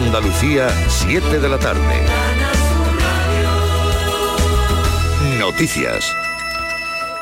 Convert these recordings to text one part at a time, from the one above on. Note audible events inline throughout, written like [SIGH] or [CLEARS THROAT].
Andalucía, 7 de la tarde. Noticias.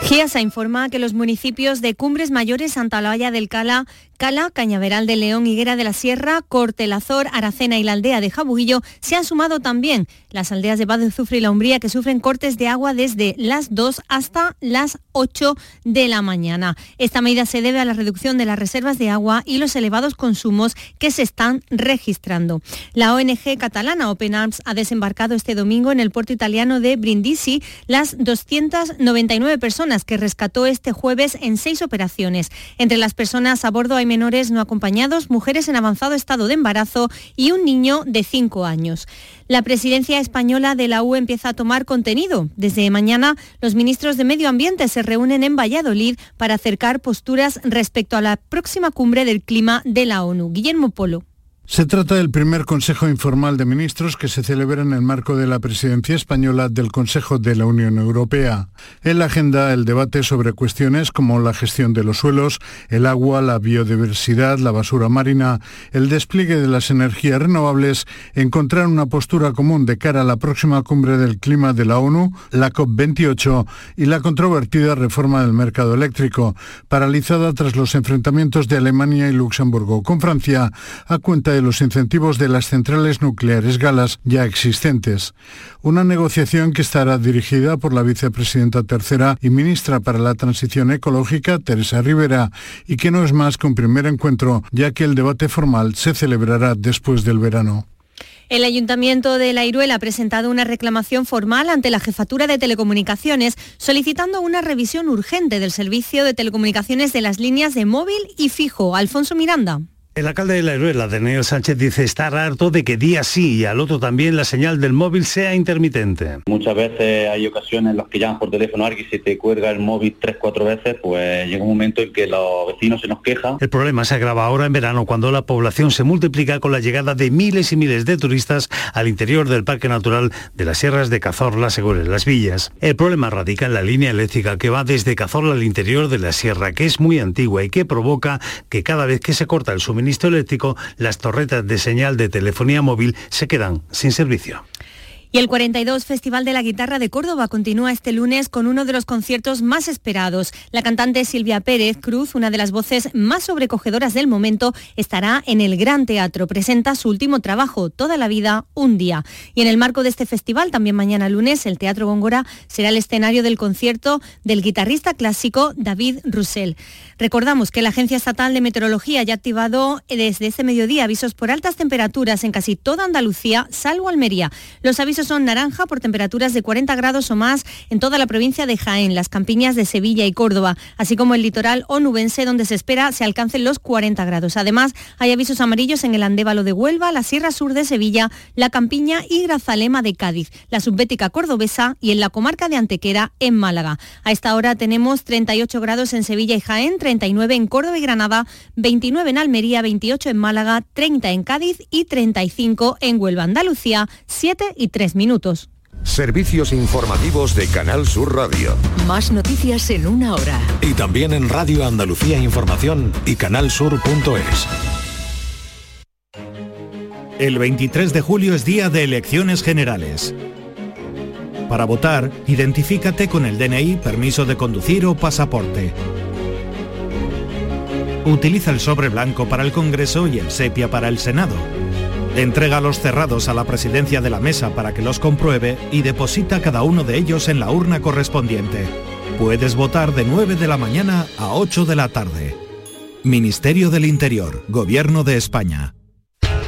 GIASA informa que los municipios de Cumbres Mayores, Santa Olalla del Cala, Cala, Cañaveral de León, Higuera de la Sierra, Cortelazor, Aracena y la aldea de Jabuguillo se han sumado también las aldeas de Bad de Zufre y la Umbría que sufren cortes de agua desde las 2 hasta las 8 de la mañana. Esta medida se debe a la reducción de las reservas de agua y los elevados consumos que se están registrando. La ONG catalana Open Arms ha desembarcado este domingo en el puerto italiano de Brindisi las 299 personas que rescató este jueves en seis operaciones. Entre las personas a bordo hay menores no acompañados, mujeres en avanzado estado de embarazo y un niño de 5 años. La presidencia española de la UE empieza a tomar contenido. Desde mañana, los ministros de Medio Ambiente se reúnen en Valladolid para acercar posturas respecto a la próxima cumbre del clima de la ONU. Guillermo Polo. Se trata del primer Consejo Informal de Ministros que se celebra en el marco de la presidencia española del Consejo de la Unión Europea. En la agenda el debate sobre cuestiones como la gestión de los suelos, el agua, la biodiversidad, la basura marina, el despliegue de las energías renovables, encontrar una postura común de cara a la próxima cumbre del clima de la ONU, la COP28, y la controvertida reforma del mercado eléctrico, paralizada tras los enfrentamientos de Alemania y Luxemburgo con Francia, a cuenta de los incentivos de las centrales nucleares galas ya existentes. Una negociación que estará dirigida por la vicepresidenta tercera y ministra para la Transición Ecológica, Teresa Rivera, y que no es más que un primer encuentro, ya que el debate formal se celebrará después del verano. El Ayuntamiento de La Iruela ha presentado una reclamación formal ante la Jefatura de Telecomunicaciones solicitando una revisión urgente del servicio de telecomunicaciones de las líneas de móvil y fijo. Alfonso Miranda. El alcalde de la Iruela, Daniel Sánchez, dice estar harto de que día sí y al otro también la señal del móvil sea intermitente. Muchas veces hay ocasiones en las que llaman por teléfono a alguien y se te cuelga el móvil tres, cuatro veces, pues llega un momento en que los vecinos se nos quejan. El problema se agrava ahora en verano cuando la población se multiplica con la llegada de miles y miles de turistas al interior del Parque Natural de las Sierras de Cazorla, Segures, Las Villas. El problema radica en la línea eléctrica que va desde Cazorla al interior de la sierra, que es muy antigua y que provoca que cada vez que se corta el suministro eléctrico, las torretas de señal de telefonía móvil se quedan sin servicio. Y el 42 Festival de la Guitarra de Córdoba continúa este lunes con uno de los conciertos más esperados. La cantante Silvia Pérez Cruz, una de las voces más sobrecogedoras del momento, estará en el Gran Teatro. Presenta su último trabajo, Toda la vida, un día. Y en el marco de este festival, también mañana lunes, el Teatro Góngora será el escenario del concierto del guitarrista clásico David Roussel. Recordamos que la Agencia Estatal de Meteorología ya ha activado desde este mediodía avisos por altas temperaturas en casi toda Andalucía, salvo Almería. Los avisos son naranja por temperaturas de 40 grados o más en toda la provincia de Jaén, las campiñas de Sevilla y Córdoba, así como el litoral onubense donde se espera se alcancen los 40 grados. Además, hay avisos amarillos en el Andévalo de Huelva, la Sierra Sur de Sevilla, la Campiña y Grazalema de Cádiz, la subbética cordobesa y en la comarca de Antequera en Málaga. A esta hora tenemos 38 grados en Sevilla y Jaén, 39 en Córdoba y Granada, 29 en Almería, 28 en Málaga, 30 en Cádiz y 35 en Huelva, Andalucía, 7 y 3 minutos. Servicios informativos de Canal Sur Radio. Más noticias en una hora. Y también en Radio Andalucía Información y canalsur.es. El 23 de julio es día de elecciones generales. Para votar, identifícate con el DNI, permiso de conducir o pasaporte. Utiliza el sobre blanco para el Congreso y el sepia para el Senado. Entrega los cerrados a la presidencia de la mesa para que los compruebe y deposita cada uno de ellos en la urna correspondiente. Puedes votar de 9 de la mañana a 8 de la tarde. Ministerio del Interior, Gobierno de España.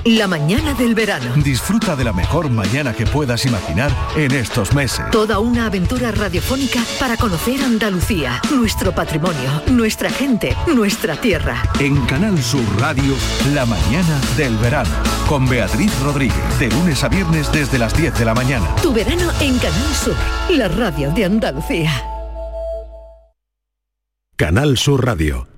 La mañana del verano. Disfruta de la mejor mañana que puedas imaginar en estos meses. Toda una aventura radiofónica para conocer Andalucía, nuestro patrimonio, nuestra gente, nuestra tierra. En Canal Sur Radio, la mañana del verano. Con Beatriz Rodríguez, de lunes a viernes desde las 10 de la mañana. Tu verano en Canal Sur, la radio de Andalucía. Canal Sur Radio.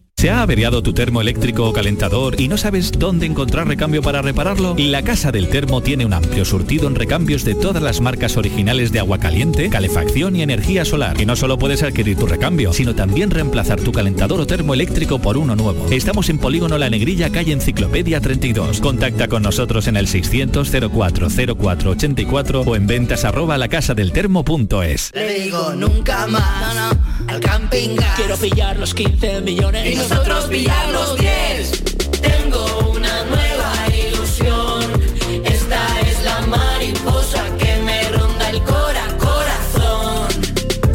¿Se ha averiado tu termo eléctrico o calentador y no sabes dónde encontrar recambio para repararlo? La Casa del Termo tiene un amplio surtido en recambios de todas las marcas originales de agua caliente, calefacción y energía solar. Y no solo puedes adquirir tu recambio, sino también reemplazar tu calentador o termo eléctrico por uno nuevo. Estamos en Polígono La Negrilla, calle Enciclopedia 32. Contacta con nosotros en el 600 04 04 84 o en ventas arroba lacasadeltermo.es. Le digo nunca más al camping Quiero pillar los 15 millones nosotros pillar los 10. Tengo una nueva ilusión. Esta es la mariposa que me ronda el cora corazón.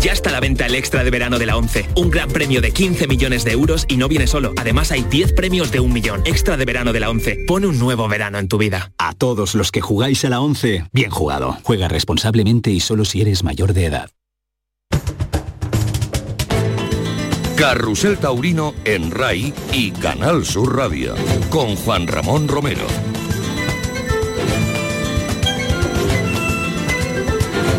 Ya está a la venta el extra de verano de la 11. Un gran premio de 15 millones de euros y no viene solo. Además hay 10 premios de un millón. Extra de verano de la 11. Pone un nuevo verano en tu vida. A todos los que jugáis a la 11, bien jugado. Juega responsablemente y solo si eres mayor de edad. Carrusel Taurino en RAI y Canal Sur Radio con Juan Ramón Romero.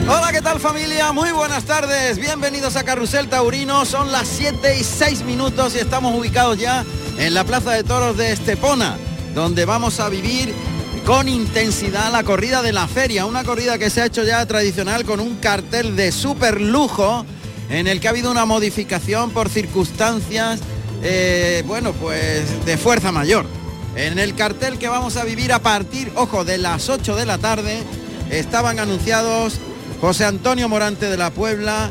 Hola, ¿qué tal familia? Muy buenas tardes. Bienvenidos a Carrusel Taurino. Son las 7 y 6 minutos y estamos ubicados ya en la Plaza de Toros de Estepona, donde vamos a vivir con intensidad la corrida de la feria, una corrida que se ha hecho ya tradicional con un cartel de super lujo en el que ha habido una modificación por circunstancias, eh, bueno, pues de fuerza mayor. En el cartel que vamos a vivir a partir, ojo, de las 8 de la tarde, estaban anunciados José Antonio Morante de la Puebla,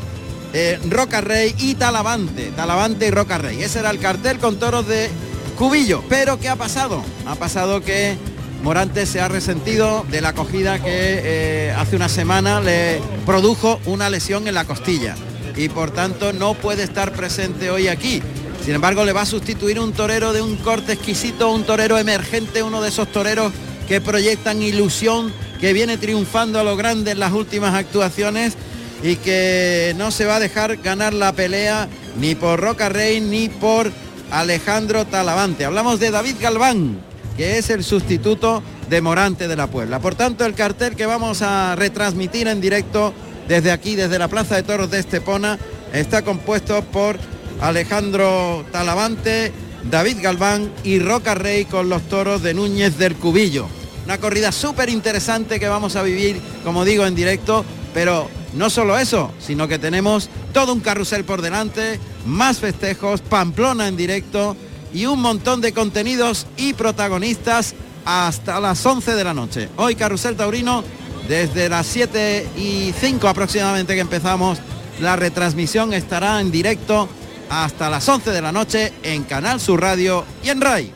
eh, Roca Rey y Talavante, Talavante y Roca Rey. Ese era el cartel con toros de Cubillo. Pero ¿qué ha pasado? Ha pasado que Morante se ha resentido de la acogida que eh, hace una semana le produjo una lesión en la costilla y por tanto no puede estar presente hoy aquí. Sin embargo, le va a sustituir un torero de un corte exquisito, un torero emergente, uno de esos toreros que proyectan ilusión, que viene triunfando a lo grande en las últimas actuaciones y que no se va a dejar ganar la pelea ni por Roca Rey ni por Alejandro Talavante. Hablamos de David Galván, que es el sustituto de Morante de la Puebla. Por tanto, el cartel que vamos a retransmitir en directo desde aquí, desde la Plaza de Toros de Estepona. Está compuesto por Alejandro Talavante, David Galván y Roca Rey con los toros de Núñez del Cubillo. Una corrida súper interesante que vamos a vivir, como digo, en directo, pero no solo eso, sino que tenemos todo un carrusel por delante, más festejos, Pamplona en directo y un montón de contenidos y protagonistas hasta las 11 de la noche. Hoy Carrusel Taurino desde las 7 y 5 aproximadamente que empezamos la retransmisión estará en directo hasta las 11 de la noche en Canal Sur Radio y en RAI.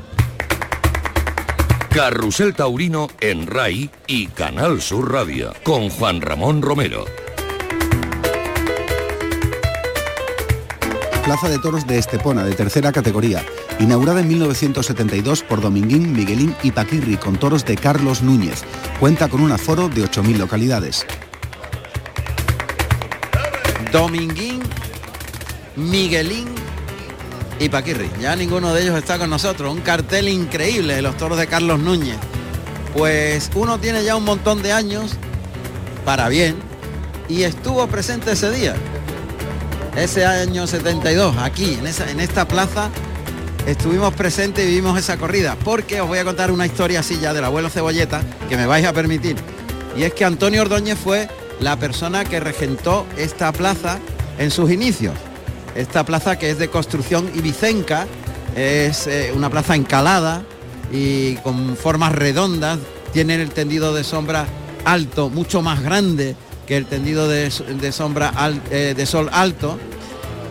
Carrusel Taurino en RAI y Canal Sur Radio con Juan Ramón Romero. Plaza de Toros de Estepona, de tercera categoría, inaugurada en 1972 por Dominguín, Miguelín y Paquirri con toros de Carlos Núñez. Cuenta con un aforo de 8.000 localidades. Dominguín, Miguelín y Paquirri. Ya ninguno de ellos está con nosotros. Un cartel increíble de los toros de Carlos Núñez. Pues uno tiene ya un montón de años, para bien, y estuvo presente ese día ese año 72, aquí, en, esa, en esta plaza, estuvimos presentes y vivimos esa corrida, porque os voy a contar una historia así ya del abuelo Cebolleta, que me vais a permitir. Y es que Antonio Ordóñez fue la persona que regentó esta plaza en sus inicios. Esta plaza que es de construcción ibicenca, es eh, una plaza encalada y con formas redondas, tiene el tendido de sombra alto, mucho más grande que el tendido de, sombra eh, de sol alto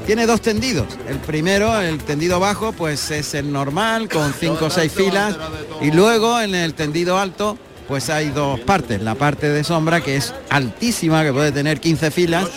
tiene dos tendidos. El primero, el tendido bajo, pues es el normal, con cinco o seis filas. Y luego en el tendido alto, pues hay dos partes. La parte de sombra, que es altísima, que puede tener 15 filas.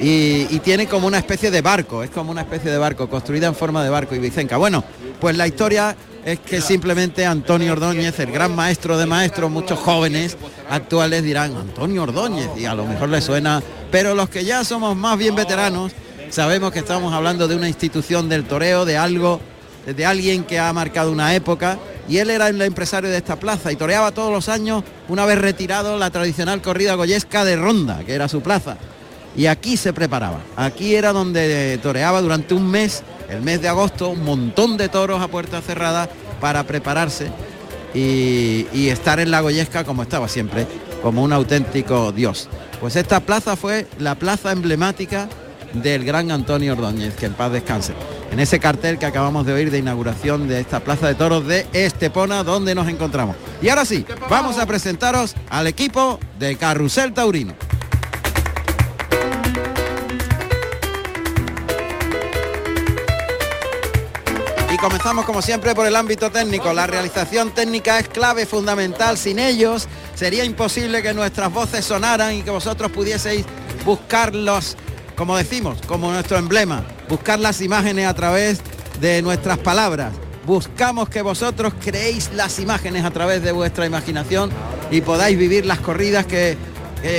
Y, tiene como una especie de barco, es como una especie de barco, construida en forma de barco y bicenca. Bueno, pues la historia es que simplemente Antonio Ordóñez, el gran maestro de maestros, muchos jóvenes actuales dirán, Antonio Ordóñez, y a lo mejor le suena Pero los que ya somos más bien veteranos, sabemos que estamos hablando de una institución del toreo, de algo, de alguien que ha marcado una época. Y él era el empresario de esta plaza y toreaba todos los años, una vez retirado, la tradicional corrida goyesca de Ronda, que era su plaza. Y aquí se preparaba. Aquí era donde toreaba durante un mes, el mes de agosto, un montón de toros a puerta cerrada para prepararse y, y estar en la goyesca como estaba siempre, como un auténtico dios. Pues esta plaza fue la plaza emblemática del gran Antonio Ordóñez, que en paz descanse. En ese cartel que acabamos de oír de inauguración de esta plaza de toros de Estepona, donde nos encontramos. Y ahora sí, vamos a presentaros al equipo de Carrusel Taurino. Y comenzamos como siempre por el ámbito técnico. La realización técnica es clave, fundamental. Sin ellos sería imposible que nuestras voces sonaran y que vosotros pudieseis buscarlos, como decimos, como nuestro emblema, buscar las imágenes a través de nuestras palabras. Buscamos que vosotros creéis las imágenes a través de vuestra imaginación y podáis vivir las corridas que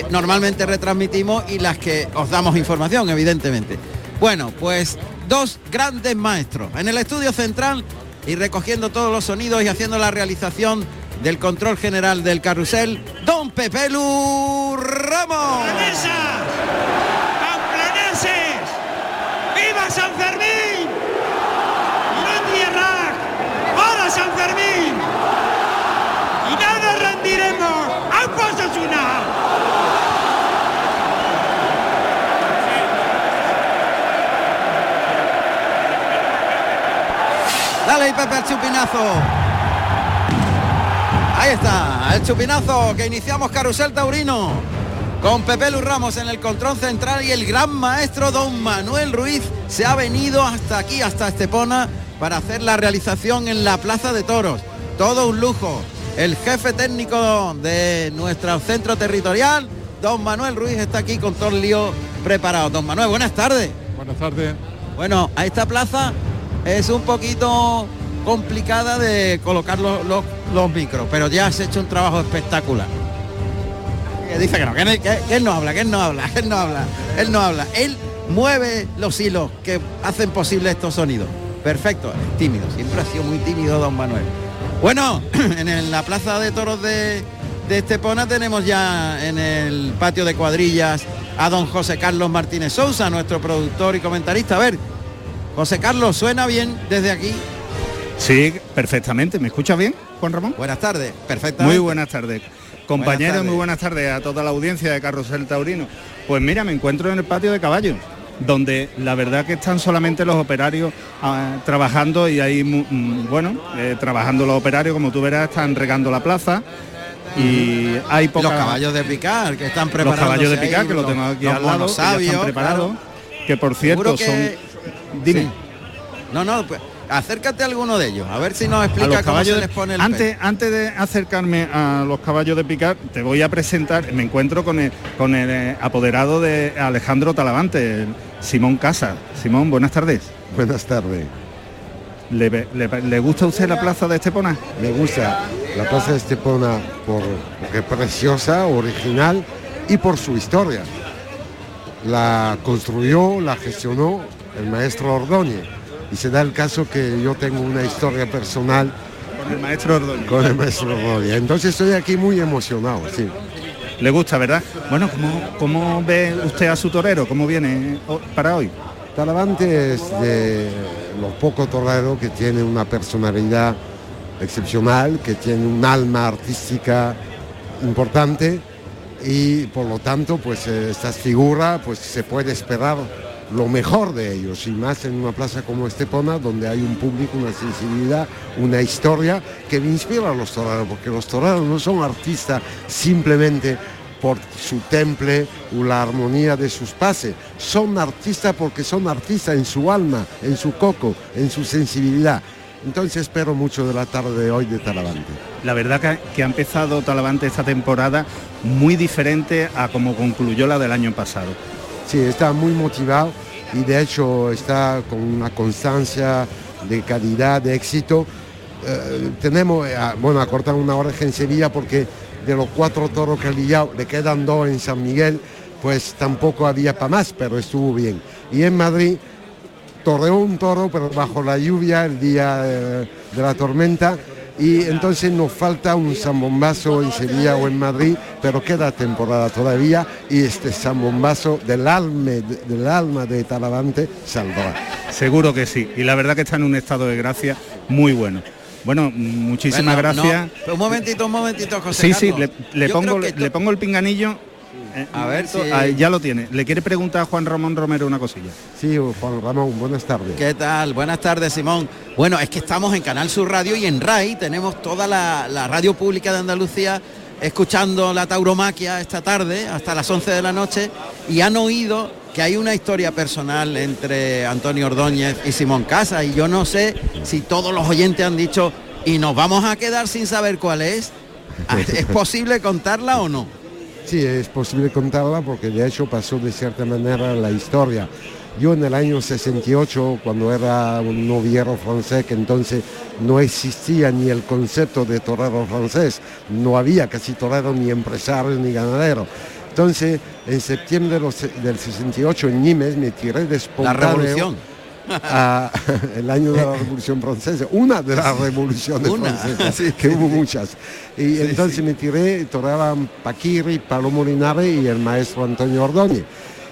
normalmente retransmitimos y las que os damos información, evidentemente. Bueno, pues dos grandes maestros en el estudio central y recogiendo todos los sonidos y haciendo la realización del control general del carrusel, don Pepelu Ramos. ¡Viva San Fermín! ¡No tierra! ¡Hola San Fermín! ¡Y no nos rendiremos! ¡Ambos es una! Ahí, Pepe el chupinazo. Ahí está, el chupinazo que iniciamos Carusel Taurino. Con Pepe Lu Ramos en el control central y el gran maestro don Manuel Ruiz se ha venido hasta aquí, hasta Estepona, para hacer la realización en la Plaza de Toros. Todo un lujo. El jefe técnico de nuestro centro territorial, don Manuel Ruiz, está aquí con todo el lío preparado. Don Manuel, buenas tardes. Buenas tardes. Bueno, a esta plaza es un poquito complicada de colocar los, los- los micros, pero ya has hecho un trabajo espectacular. Dice que no, que, él no habla, que él no habla, [LAUGHS] él no habla, él no habla. Él mueve los hilos que hacen posible estos sonidos. Perfecto, tímido, siempre ha sido muy tímido don Manuel. Bueno, [CLEARS THROAT] en la plaza de toros de, de Estepona tenemos ya en el patio de cuadrillas a don José Carlos Martínez Sousa, nuestro productor y comentarista. A ver, José Carlos, ¿suena bien desde aquí? Sí, perfectamente. ¿Me escuchas bien, Juan Ramón? Buenas tardes, perfectamente. Muy buenas tardes. Compañeros, tardes. muy buenas tardes a toda la audiencia de Carrusel Taurino. Pues mira, me encuentro en el patio de caballos, donde la verdad que están solamente los operarios ah, trabajando y ahí, mm, bueno, eh, trabajando los operarios, como tú verás, están regando la plaza y hay Los poca- caballos de picar que están los preparados. caballos de picar, que lo tengo aquí al lado, que ya están preparados, que por cierto que- son... Dime. Sí. No, no, pues acércate a alguno de ellos, a ver si nos a explica los cómo caballos se de- les pone el antes, antes de acercarme a los caballos de picar, te voy a presentar, me encuentro con el, con el eh, apoderado de Alejandro Talavante, el Simón Casa. Simón, buenas tardes. Buenas tardes. ¿Le, ve- le- le gusta a usted la plaza de Estepona? Me gusta la plaza de Estepona por porque es preciosa, original y por su historia. La construyó, la gestionó el maestro Ordóñez. Y se da el caso que yo tengo una historia personal con el maestro Ordóñez. Con el maestro Ordóñez. Entonces estoy aquí muy emocionado, sí. Le gusta, ¿verdad? Bueno, ¿cómo, cómo ve usted a su torero? ¿Cómo viene para hoy? Talavante es de los pocos toreros que tiene una personalidad excepcional, que tiene un alma artística importante y por lo tanto pues eh, estas figuras pues se puede esperar lo mejor de ellos y más en una plaza como Estepona donde hay un público, una sensibilidad, una historia que inspira a los toreros porque los toreros no son artistas simplemente por su temple o la armonía de sus pases. Son artistas porque son artistas en su alma, en su coco, en su sensibilidad. Entonces espero mucho de la tarde de hoy de Talavante. La verdad que, que ha empezado Talavante esta temporada muy diferente a como concluyó la del año pasado. Sí, está muy motivado y de hecho está con una constancia de calidad, de éxito. Eh, tenemos, eh, bueno, a cortar una oreja en Sevilla porque de los cuatro toros que ha lidiado le quedan dos en San Miguel pues tampoco había para más, pero estuvo bien. Y en Madrid torreó un toro, pero bajo la lluvia el día eh, de la tormenta. Y entonces nos falta un zambombazo en Sevilla o en Madrid, pero queda temporada todavía y este zambombazo del alma, del alma de Talavante saldrá. Seguro que sí. Y la verdad que está en un estado de gracia muy bueno. Bueno, muchísimas Bueno, gracias. un momentito, un momentito, José Sí, sí, le, pongo, le pongo el pinganillo. Eh, A ver ya lo tiene. Le quiere preguntar a Juan Ramón Romero una cosilla. Sí, Juan Ramón, buenas tardes. ¿Qué tal? Buenas tardes, Simón. Bueno, es que estamos en Canal Sur Radio y en RAI tenemos toda la, la radio pública de Andalucía escuchando la tauromaquia esta tarde hasta las 11 de la noche y han oído que hay una historia personal entre Antonio Ordóñez y Simón Casa y yo no sé si todos los oyentes han dicho y nos vamos a quedar sin saber cuál es. [LAUGHS] ¿Es posible contarla o no? Sí, es posible contarla porque de hecho pasó de cierta manera la historia. Yo en el año 68, cuando era un noviero francés, que entonces no existía ni el concepto de torero francés, no había casi torero ni empresario ni ganadero. Entonces, en septiembre del 68 en Nimes me tiré de La espontáneo revolución. A- [LAUGHS] el año de la Revolución Francesa, una de las revoluciones Una, francesas, sí, que sí, hubo sí. muchas. Y entonces me tiré, toreaban Paquiri, Palomo Linares y el maestro Antonio Ordóñez.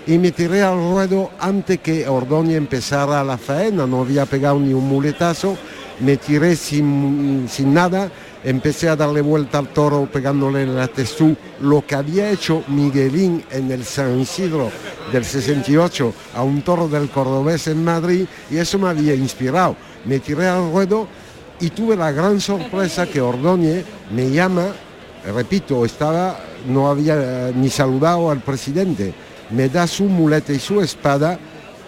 Y me tiré al ruedo antes que Ordóñez empezara la faena, no había pegado ni un muletazo, me tiré sin, sin nada, empecé a darle vuelta al toro pegándole en la testú, lo que había hecho Miguelín en el San Isidro del 68 a un toro del Cordobés en Madrid y eso me había inspirado. Me tiré al ruedo y tuve la gran sorpresa que Ordóñez me llama, repito, estaba, no había eh, ni saludado al presidente, me da su muleta y su espada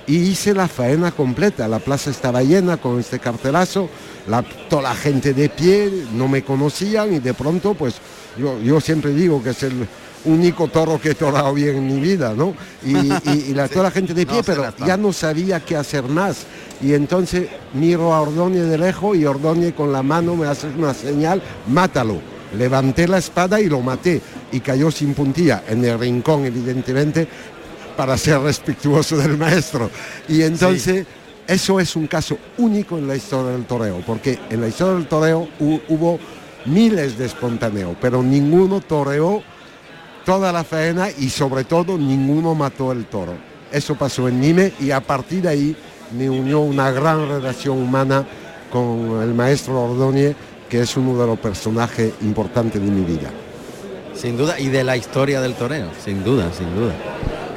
y hice la faena completa. La plaza estaba llena con este cartelazo, la, toda la gente de pie, no me conocían y de pronto pues yo, yo siempre digo que es el único toro que he torado bien en mi vida, ¿no? Y, y- y la, [LAUGHS] toda la gente de pie, No pero ya no sabía qué hacer más. Y entonces miro a Ordóñez de lejos y Ordóñez con la mano me hace una señal, mátalo. Levanté la espada y lo maté y cayó sin puntilla, en el rincón evidentemente, para ser [LAUGHS] respetuoso del maestro. Y entonces eso es un caso único en la historia del toreo, porque en la historia del toreo hu- hubo miles de espontáneos, pero ninguno toreó toda la faena y sobre todo ninguno mató el toro. Eso pasó en Nime y a partir de ahí me unió una gran relación humana con el maestro Ordóñez, que es uno de los personajes importantes de mi vida. Sin duda, y de la historia del toreo, sin duda, sin duda.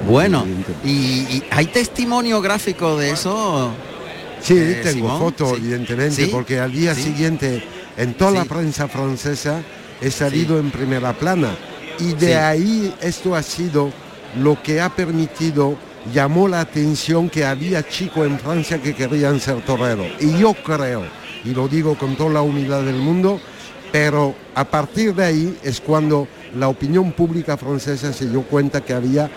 Bueno, y, y hay testimonio gráfico de eso. Sí, eh, tengo fotos, Sí. evidentemente, ¿Sí? porque al día Sí. siguiente en toda la prensa francesa he salido en primera plana. Y de ahí esto ha sido lo que ha permitido, llamó la atención que había chicos en Francia que querían ser toreros. Y yo creo, y lo digo con toda la humildad del mundo, pero a partir de ahí es cuando la opinión pública francesa se dio cuenta que había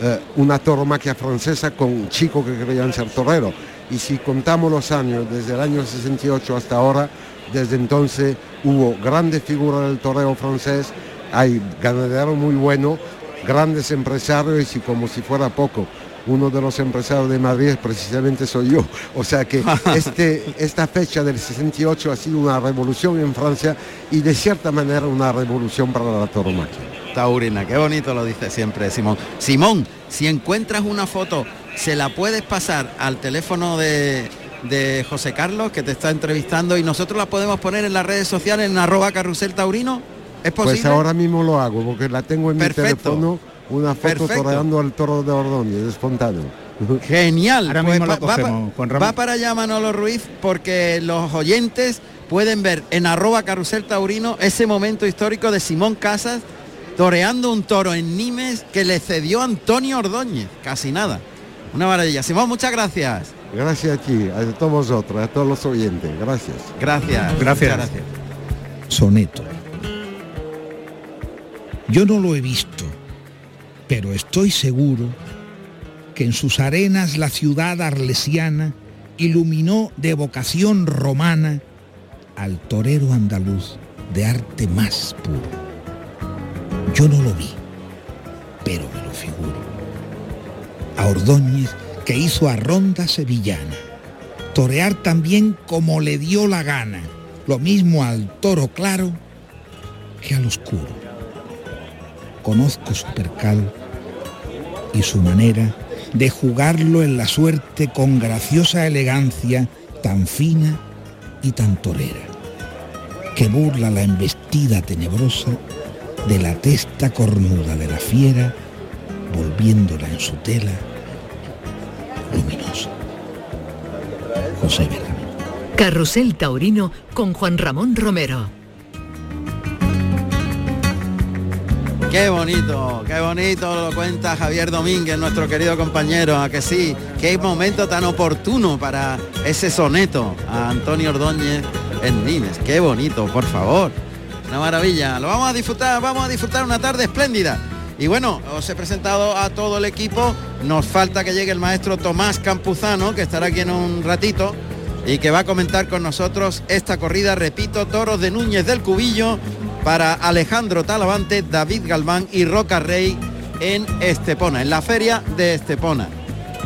eh, una tauromaquia francesa con chicos que querían ser toreros. Y si contamos los años, desde el año 68 hasta ahora, desde entonces hubo grandes figuras del toreo francés, hay ganaderos muy buenos, grandes empresarios y como si fuera poco, uno de los empresarios de Madrid precisamente soy yo. [LAUGHS] O sea que [LAUGHS] este, esta fecha del 68 ha sido una revolución en Francia y de cierta manera una revolución para la tauromaquia. Taurina, qué bonito lo dice siempre Simón. Simón, si encuentras una foto, ¿se la puedes pasar al teléfono de, de José Carlos que te está entrevistando y nosotros la podemos poner en las redes sociales en arroba carrusel taurino? ¿Es posible? Pues ahora mismo lo hago porque la tengo en Perfecto. mi teléfono, una foto toreando al toro de Ordóñez, espontáneo. [LAUGHS] Genial. Ahora Pues mismo va, lo va cogemos, Ramón. va para allá Manolo Ruiz porque los oyentes pueden ver en arroba carrusel taurino ese momento histórico de Simón Casas toreando un toro en Nimes que le cedió Antonio Ordóñez. Casi nada. Una maravilla. Simón, muchas gracias. Gracias a ti, a todos vosotros, a todos los oyentes. Gracias. Gracias. Gracias. gracias. Soneto. Yo no lo he visto, pero estoy seguro que en sus arenas la ciudad arlesiana iluminó de vocación romana al torero andaluz de arte más puro. Yo no lo vi, pero me lo figuro. a Ordóñez que hizo a Ronda Sevillana. Torear también como le dio la gana, lo mismo al toro claro que al oscuro. Conozco su percal y su manera de jugarlo en la suerte con graciosa elegancia tan fina y tan torera, que burla la embestida tenebrosa de la testa cornuda de la fiera, volviéndola en su tela luminosa. José Vega. Carrusel Taurino con Juan Ramón Romero. Qué bonito, qué bonito lo cuenta Javier Domínguez, nuestro querido compañero, a que sí, qué momento tan oportuno para ese soneto a Antonio Ordóñez en Nines. Qué bonito, por favor. Una maravilla. Lo vamos a disfrutar, vamos a disfrutar una tarde espléndida. Y bueno, os he presentado a todo el equipo. Nos falta que llegue el maestro Tomás Campuzano, que estará aquí en un ratito y que va a comentar con nosotros esta corrida, repito, toros de Núñez del Cubillo para Alejandro Talavante, David Galván y Roca Rey en Estepona, en la feria de Estepona.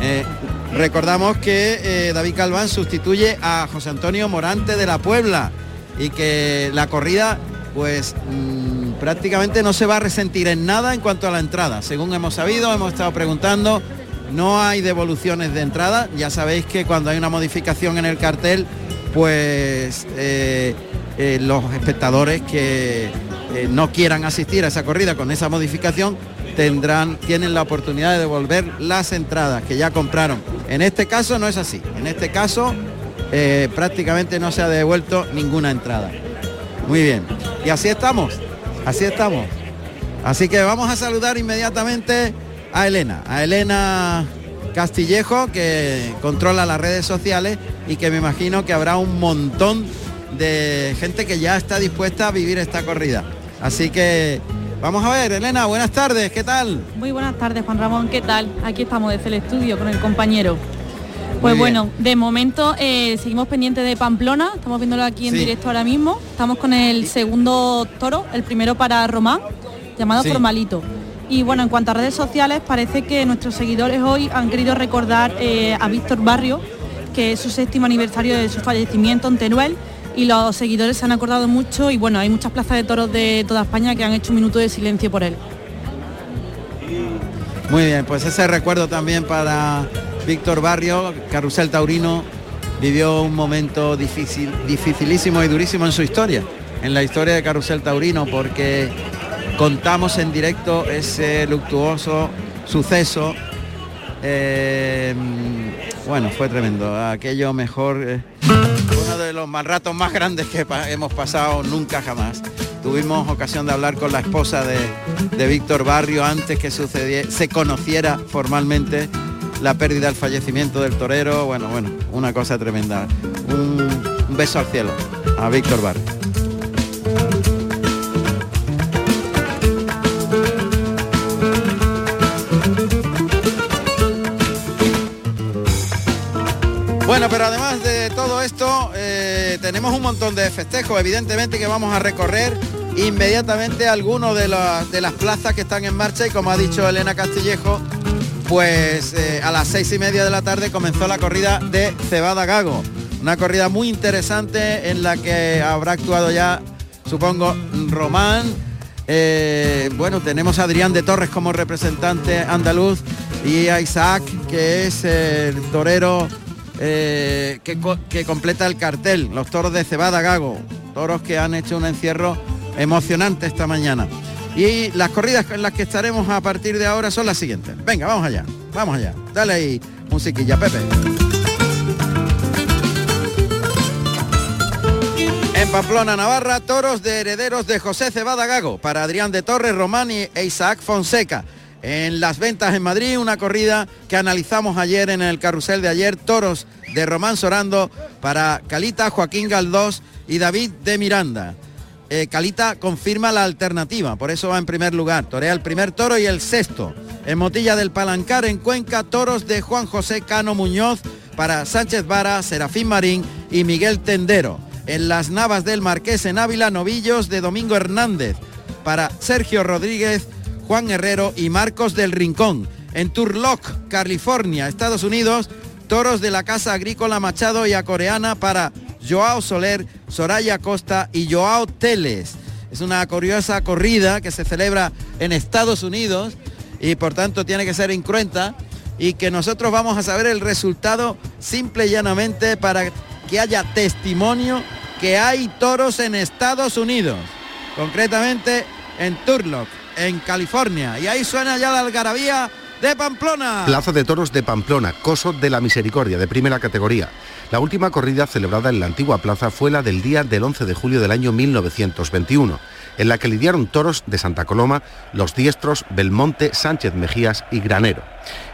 Eh, recordamos que eh, David Galván sustituye a José Antonio Morante de la Puebla y que la corrida pues mm, prácticamente no se va a resentir en nada en cuanto a la entrada. Según hemos sabido, hemos estado preguntando, no hay devoluciones de entrada. Ya sabéis que cuando hay una modificación en el cartel, pues eh, eh, los espectadores que eh, no quieran asistir a esa corrida con esa modificación tendrán, tienen la oportunidad de devolver las entradas que ya compraron. En este caso no es así. En este caso prácticamente no se ha devuelto ninguna entrada. Muy bien. Y así estamos. Así estamos. Así que vamos a saludar inmediatamente a Elena. A Elena Castillejo, que controla las redes sociales y que me imagino que habrá un montón de gente que ya está dispuesta a vivir esta corrida. Así que vamos a ver, Elena, buenas tardes, ¿qué tal? Muy buenas tardes, Juan Ramón, ¿qué tal? Aquí estamos desde el estudio con el compañero. Pues bien. bueno, de momento eh, seguimos pendientes de Pamplona, estamos viéndolo aquí en Sí. directo ahora mismo. Estamos con el segundo toro, el primero para Román, llamado Sí. Formalito. Y bueno, en cuanto a redes sociales, parece que nuestros seguidores hoy han querido recordar eh, a Víctor Barrio, que es su séptimo aniversario de su fallecimiento en Teruel. Y los seguidores se han acordado mucho y bueno, hay muchas plazas de toros de toda España que han hecho un minuto de silencio por él. Muy bien, pues ese recuerdo también para Víctor Barrio, Carrusel Taurino vivió un momento difícil, dificilísimo y durísimo en su historia, en la historia de Carrusel Taurino, porque contamos en directo ese luctuoso suceso. Eh, bueno, fue tremendo. Aquello mejor, eh, uno de los mal ratos más grandes que hemos pasado nunca jamás. Tuvimos ocasión de hablar con la esposa de, de Víctor Barrio antes que sucediera, se conociera formalmente la pérdida, el fallecimiento del torero. Bueno, bueno, una cosa tremenda. Un, beso al cielo a Víctor Barrio. Bueno, pero además de todo esto, eh, tenemos un montón de festejos, evidentemente, que vamos a recorrer inmediatamente algunos de, de las plazas que están en marcha y como ha dicho Elena Castillejo, pues eh, a las seis y media de la tarde comenzó la corrida de Cebada Gago. Una corrida muy interesante en la que habrá actuado ya, supongo, Román. Eh, bueno, tenemos a Adrián de Torres como representante andaluz y a Isaac, que es el torero eh, que, co- que completa el cartel, los toros de Cebada Gago, toros que han hecho un encierro emocionante esta mañana. Y las corridas en las que estaremos a partir de ahora son las siguientes. Venga, vamos allá, vamos allá. Dale ahí musiquilla, Pepe. En Pamplona, Navarra, toros de herederos de José Cebada Gago para Adrián de Torres, Román e Isaac Fonseca. En las ventas en Madrid, una corrida que analizamos ayer en el carrusel de ayer, toros de Román Sorando para Calita, Joaquín Galdós y David de Miranda. Eh, Calita confirma la alternativa, por eso va en primer lugar. Torea el primer toro y el sexto. En Motilla del Palancar, en Cuenca, toros de Juan José Cano Muñoz para Sánchez Vara, Serafín Marín y Miguel Tendero. En las Navas del Marqués, en Ávila, novillos de Domingo Hernández para Sergio Rodríguez, Juan Herrero y Marcos del Rincón. En Turlock, California, Estados Unidos, toros de la Casa Agrícola Machado y a Coreana para Joao Soler, Soraya Costa y Joao Teles. Es una curiosa corrida que se celebra en Estados Unidos y por tanto tiene que ser incruenta y que nosotros vamos a saber el resultado simple y llanamente para que haya testimonio que hay toros en Estados Unidos, concretamente en Turlock, en California. Y ahí suena ya la algarabía de Pamplona. Plaza de Toros de Pamplona, Coso de la Misericordia, de primera categoría. La última corrida celebrada en la antigua plaza fue la del día del 11 de julio del año 1921 en la que lidiaron toros de Santa Coloma, Los Diestros, Belmonte, Sánchez Mejías y Granero.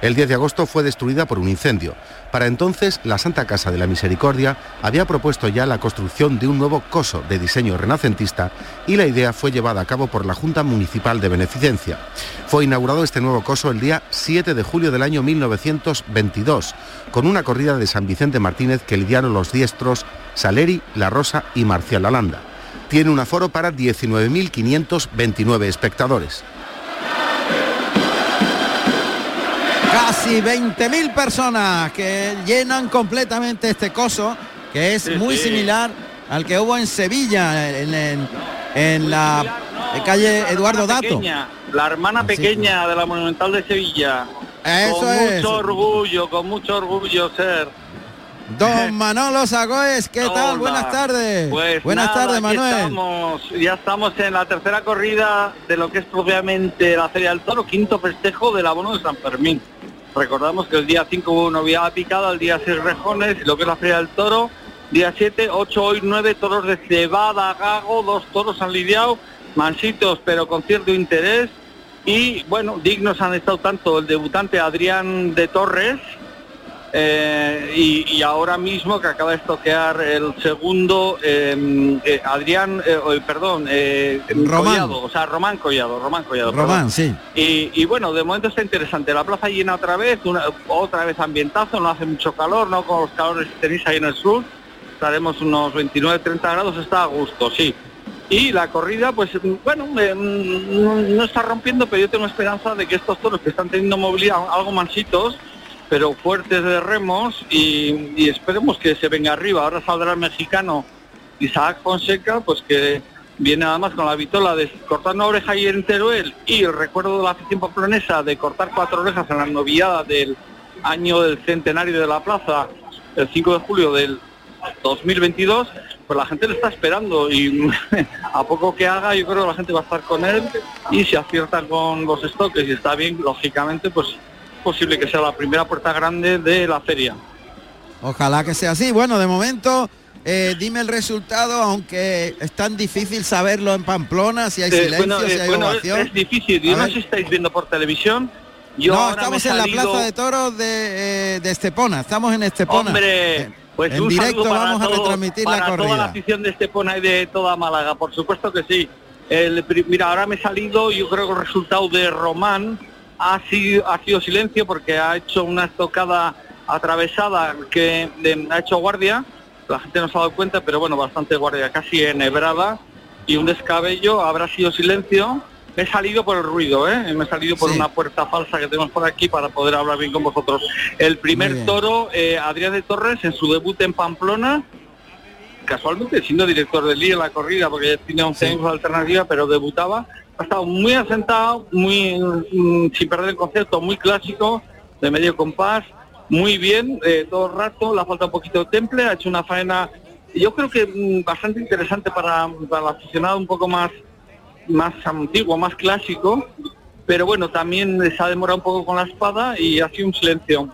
El 10 de agosto fue destruida por un incendio. Para entonces, la Santa Casa de la Misericordia había propuesto ya la construcción de un nuevo coso de diseño renacentista y la idea fue llevada a cabo por la Junta Municipal de Beneficencia. Fue inaugurado este nuevo coso el día 7 de julio del año 1922, con una corrida de San Vicente Martínez que lidiaron los diestros Saleri, La Rosa y Marcial Alanda tiene un aforo para 19.529 espectadores. Casi 20.000 personas que llenan completamente este coso, que es muy similar al que hubo en Sevilla, en, la calle Eduardo Dato. la hermana pequeña de la Monumental de Sevilla. Eso con es. mucho orgullo, con mucho orgullo ser Don Manolo Sagoes, ¿qué tal? Buenas tardes. Pues Buenas nada, tardes, Manuel. estamos, ya estamos en la tercera corrida de lo que es propiamente la Feria del Toro, quinto festejo del abono de San Fermín. Recordamos que el día 5 hubo novia picada, el día 6 rejones, y lo que es la Feria del Toro, día 7, 8, hoy 9 toros de cebada, gago, dos toros han lidiado, mansitos pero con cierto interés, y bueno, dignos han estado tanto el debutante Adrián de Torres, eh, y, y ahora mismo que acaba de estoquear el segundo eh, eh, Adrián, eh, perdón, Román. Collado, o sea, Román Collado, Román Collado. Román, perdón. sí. Y, y bueno, de momento está interesante. La plaza llena otra vez, una- otra vez ambientazo, no hace mucho calor, no con los calores que tenéis ahí en el sur. Estaremos unos 29-30 grados, está a gusto, sí. Y la corrida, pues bueno, eh, no, no está rompiendo, pero yo tengo esperanza de que estos toros que están teniendo movilidad algo mansitos, pero fuertes de remos y, y esperemos que se venga arriba. Ahora saldrá el mexicano Isaac Fonseca, pues que viene además con la vitola de cortar una oreja ahí en Teruel y el recuerdo de la afición pamplonesa de cortar cuatro orejas en la novillada del año del centenario de la plaza, el 5 de julio del 2022, pues la gente le está esperando y [LAUGHS] a poco que haga yo creo que la gente va a estar con él y si acierta con los estoques y está bien, lógicamente pues es posible que sea la primera puerta grande de la feria. Ojalá que sea así. Bueno, de momento, eh, dime el resultado, aunque es tan difícil saberlo en Pamplona, si hay Eh, silencio, bueno, si eh, hay bueno, es, ovación. es difícil, yo A no sé si estáis viendo por televisión. Yo no, ahora estamos en la Plaza de Toros de, eh, de Estepona, estamos en Estepona. Hombre, pues en un directo vamos a todo- retransmitir para la toda la corrida. afición de Estepona y de toda Málaga, por supuesto que sí. El mira, ahora me he salido, yo creo que el resultado de Román ha sido, ha sido silencio porque ha hecho una estocada atravesada que de- ha hecho guardia, la gente no se ha dado cuenta, pero bueno, bastante guardia, casi enhebrada, y un descabello, habrá sido silencio. Me he salido por el ruido, ¿eh? me he salido por Sí. una puerta falsa que tenemos por aquí para poder hablar bien con vosotros. El primer toro, eh, Adrián de Torres, en su debut en Pamplona, casualmente siendo director del día en la corrida, porque tiene 11 años de alternativa, pero debutaba, ha estado muy asentado, muy mm, sin perder el concepto, muy clásico, de medio compás, muy bien, eh, todo el rato, le ha faltado un poquito de temple, ha hecho una faena, yo creo que mm, bastante interesante para, para el aficionado un poco más, más antiguo, más clásico, pero bueno, también se ha demorado un poco con la espada y ha sido un silencio.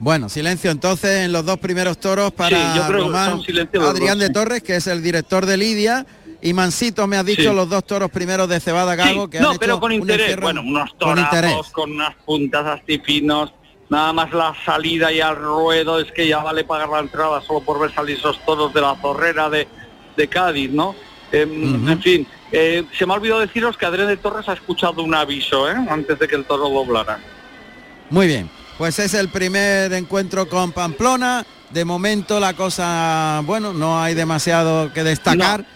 Bueno, silencio entonces en los dos primeros toros para Sí, yo creo que Román los Adrián dos, de sí. Torres, que es el director de Lidia, y Mansito me has dicho Sí. los dos toros primeros de Cebada Gago Sí, que no, han pero hecho con interés. Bueno, unos torazos, con unas puntas astifinos, nada más la salida y al ruedo, es que ya vale pagar la entrada solo por ver salir esos toros de la zorrera de, de Cádiz, ¿no? Em, En fin, eh, se me ha olvidado deciros que Adrián de Torres ha escuchado un aviso, ¿eh? Antes de que el toro doblara. Muy bien, pues es el primer encuentro con Pamplona. De momento la cosa, bueno, no hay demasiado que destacar.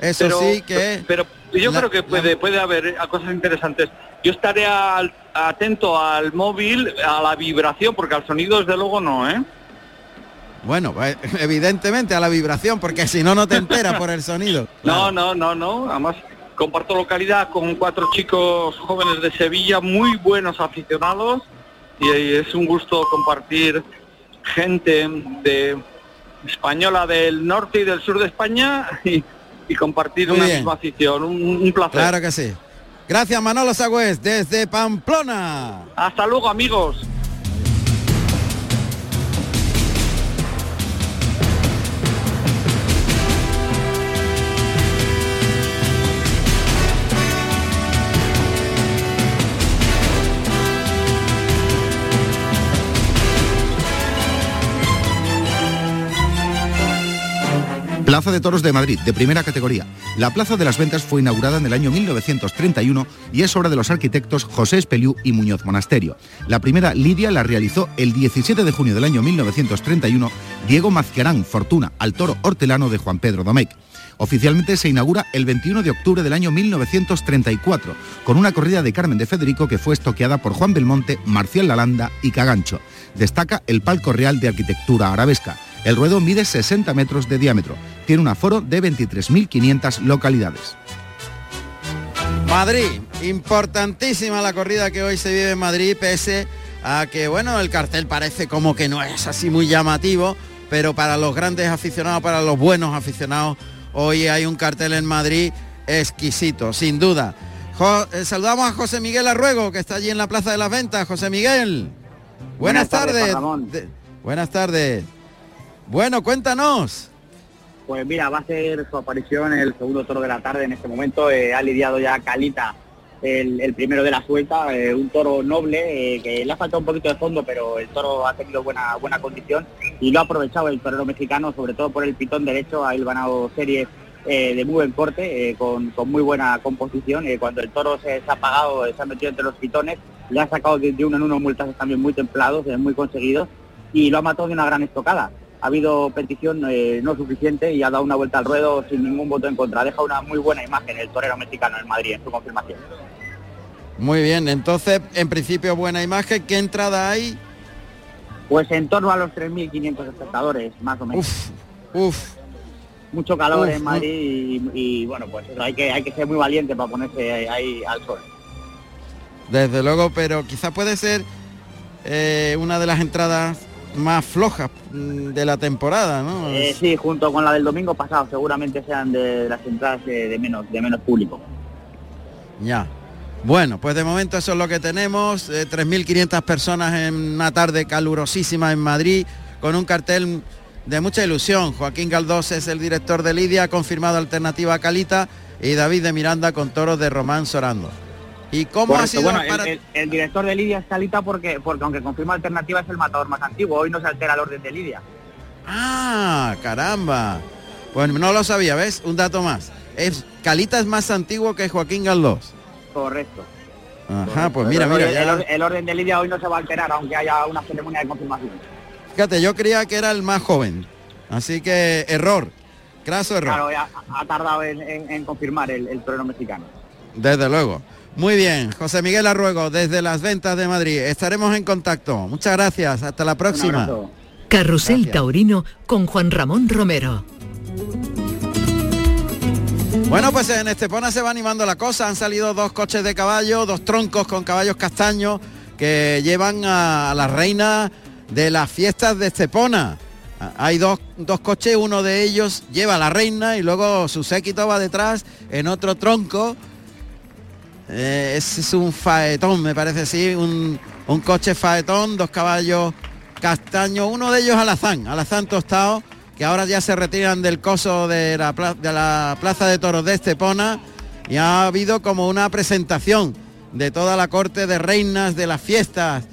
Eso Pero- sí que Pero yo la- creo que puede, puede haber eh, cosas interesantes. yo estaré al- atento al móvil, a la vibración, porque al sonido desde luego no, ¿eh? Bueno, pues, [LAUGHS] evidentemente a la vibración, porque si no, no te enteras por el sonido. [LAUGHS] No, no, no, no. Además, comparto localidad con cuatro chicos jóvenes de Sevilla, muy buenos aficionados, y es un gusto compartir gente de española del norte y del sur de España [LAUGHS] y, y compartir Muy una bien. misma afición. Un, un placer. Claro que sí. Gracias Manolo Sagüez desde Pamplona. Hasta luego, amigos. Plaza de Toros de Madrid, de primera categoría. La Plaza de las Ventas fue inaugurada en el año 1931 y es obra de los arquitectos José Espeliú y Muñoz Monasterio. La primera lidia la realizó el 17 de junio del año 1931 Diego Mazquerán Fortuna al toro hortelano de Juan Pedro Domecq. Oficialmente se inaugura el 21 de octubre del año 1934, con una corrida de Carmen de Federico que fue estoqueada por Juan Belmonte, Marcial Lalanda y Cagancho. Destaca el palco real de arquitectura arabesca. El ruedo mide 60 metros de diámetro. Tiene un aforo de 23.500 localidades. Madrid, importantísima la corrida que hoy se vive en Madrid, pese a que, bueno, el cartel parece como que no es así muy llamativo, pero para los grandes aficionados, para los buenos aficionados, hoy hay un cartel en Madrid exquisito, sin duda. Jo- eh, saludamos a José Miguel Arruego, que está allí en la Plaza de las Ventas. José Miguel. Buenas, Buenas tardes, tardes. Buenas tardes. Bueno, cuéntanos. Pues mira, va a ser su aparición el segundo toro de la tarde en este momento. eh, ha lidiado ya Calita el, primero de la suelta, eh, un toro noble eh, que le ha faltado un poquito de fondo, pero el toro ha tenido buena buena condición y lo ha aprovechado el torero mexicano, sobre todo por el pitón derecho, ha ganado series de muy buen corte, con, con muy buena composición. cuando el toro se, ha apagado, se ha metido entre los pitones, le ha sacado de, uno en uno multas también muy templados, muy conseguidos, y lo ha matado de una gran estocada. Ha habido petición eh, no suficiente y ha dado una vuelta al ruedo sin ningún voto en contra. Deja una muy buena imagen el torero mexicano en Madrid en su confirmación. Muy bien, entonces, en principio, buena imagen. ¿Qué entrada hay? Pues en torno a los 3.500 espectadores, más o menos. Uf, Mucho calor uf, en Madrid y, y, bueno, pues eso, hay que, hay que ser muy valiente para ponerse ahí al sol. Desde luego, pero quizás puede ser eh, una de las entradas más flojas mm, de la temporada, ¿no? Eh, sí, junto con la del domingo pasado, seguramente sean de las entradas de menos, de menos público. Ya. Bueno, pues de momento eso es lo que tenemos. eh, 3.500 personas en una tarde calurosísima en Madrid, con un cartel de mucha ilusión. Joaquín Galdós es el director de Lidia, ha confirmado alternativa a Calita, y David de Miranda con toros de Román Sorando. ¿Y cómo ha Correcto, sido bueno, para- el, el- el director de Lidia es Calita porque, porque aunque confirma alternativa es el matador más antiguo, hoy no se altera el orden de Lidia. Ah, caramba. Pues no lo sabía, ¿ves? Un dato más. Es, Calita es más antiguo que Joaquín Galdós. Correcto. Ajá, pues mira, mira, el, ya- el- el orden de Lidia hoy no se va a alterar, aunque haya una ceremonia de confirmación. fíjate, yo creía que era el más joven. Así que error, craso error. Claro, ya ha tardado en, en- en confirmar el, el torero mexicano. Desde luego. Muy bien, José Miguel Arruego, desde las ventas de Madrid. Estaremos en contacto. Muchas gracias. Hasta la próxima. Carrusel Taurino con Juan Ramón Romero. Bueno, pues en Estepona se va animando la cosa. Han salido dos coches de caballo, dos troncos con caballos castaños que llevan a, la reina de las fiestas de Estepona. Hay dos, dos coches, uno de ellos lleva a la reina y luego su séquito va detrás en otro tronco. Eh, es un faetón, me parece así, un, un coche faetón, dos caballos castaños, uno de ellos alazán, alazán tostado, que ahora ya se retiran del coso de la, Plaza de Toros de Estepona y ha habido como una presentación de toda la corte de reinas de las fiestas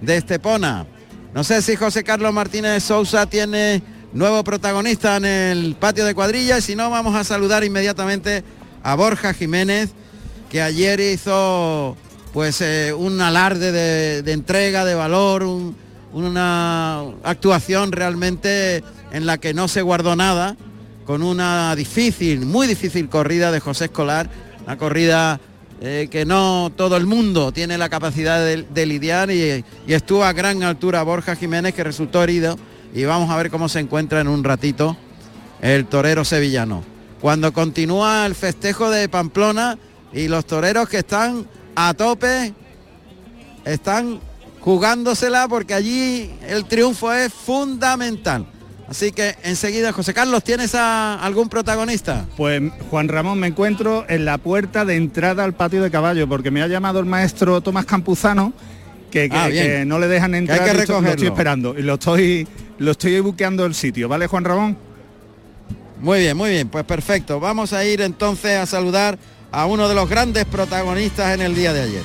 de Estepona. No sé si José Carlos Martínez Sousa tiene nuevo protagonista en el patio de cuadrillas, si no vamos a saludar inmediatamente a Borja Jiménez, que ayer hizo pues eh, un alarde de, entrega, de valor, un- una actuación realmente en la que no se guardó nada, con una difícil, muy difícil corrida de José Escolar, una corrida eh, que no todo el mundo tiene la capacidad de, de lidiar y, y estuvo a gran altura Borja Jiménez que resultó herido y vamos a ver cómo se encuentra en un ratito el torero sevillano. Cuando continúa el festejo de Pamplona y los toreros que están a tope, están jugándosela porque allí el triunfo es fundamental. Así que enseguida, José Carlos, ¿tienes a algún protagonista? Pues Juan Ramón, me encuentro en la puerta de entrada al patio de caballo, porque me ha llamado el maestro Tomás Campuzano, que, que- Ah, que no le dejan Que hay entrar, que y esto- lo estoy recogerlo. esperando y lo estoy, lo estoy buqueando el sitio, ¿vale Juan Ramón? Muy bien, muy bien, pues perfecto. Vamos a ir entonces a saludar a uno de los grandes protagonistas en el día de ayer.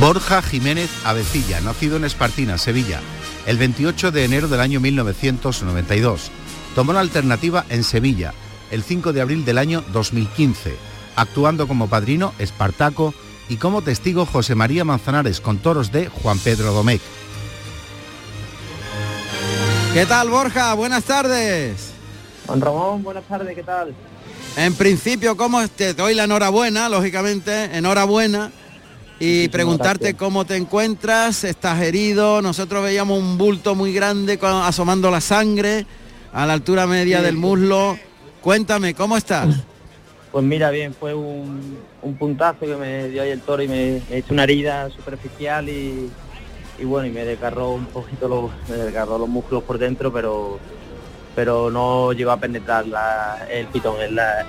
Borja Jiménez Avecilla, nacido en Espartina, Sevilla, el 28 de enero del año 1992. Tomó la alternativa en Sevilla, el 5 de abril del año 2015, actuando como padrino Espartaco y como testigo José María Manzanares con toros de Juan Pedro Domecq. ¿Qué tal, Borja? Buenas tardes. Juan Ramón, buenas tardes, ¿qué tal? En principio, ¿cómo te doy la enhorabuena, lógicamente, enhorabuena? Y preguntarte gracias. cómo te encuentras, estás herido, nosotros veíamos un bulto muy grande asomando la sangre a la altura media Sí, del muslo. Cuéntame, ¿cómo estás? Pues mira, bien, fue un, un puntazo que me dio ahí el toro y me, me hizo una herida superficial y, y bueno, y me desgarró un poquito los, me desgarró los músculos por dentro, pero pero no llegó a penetrar la- el pitón en, la-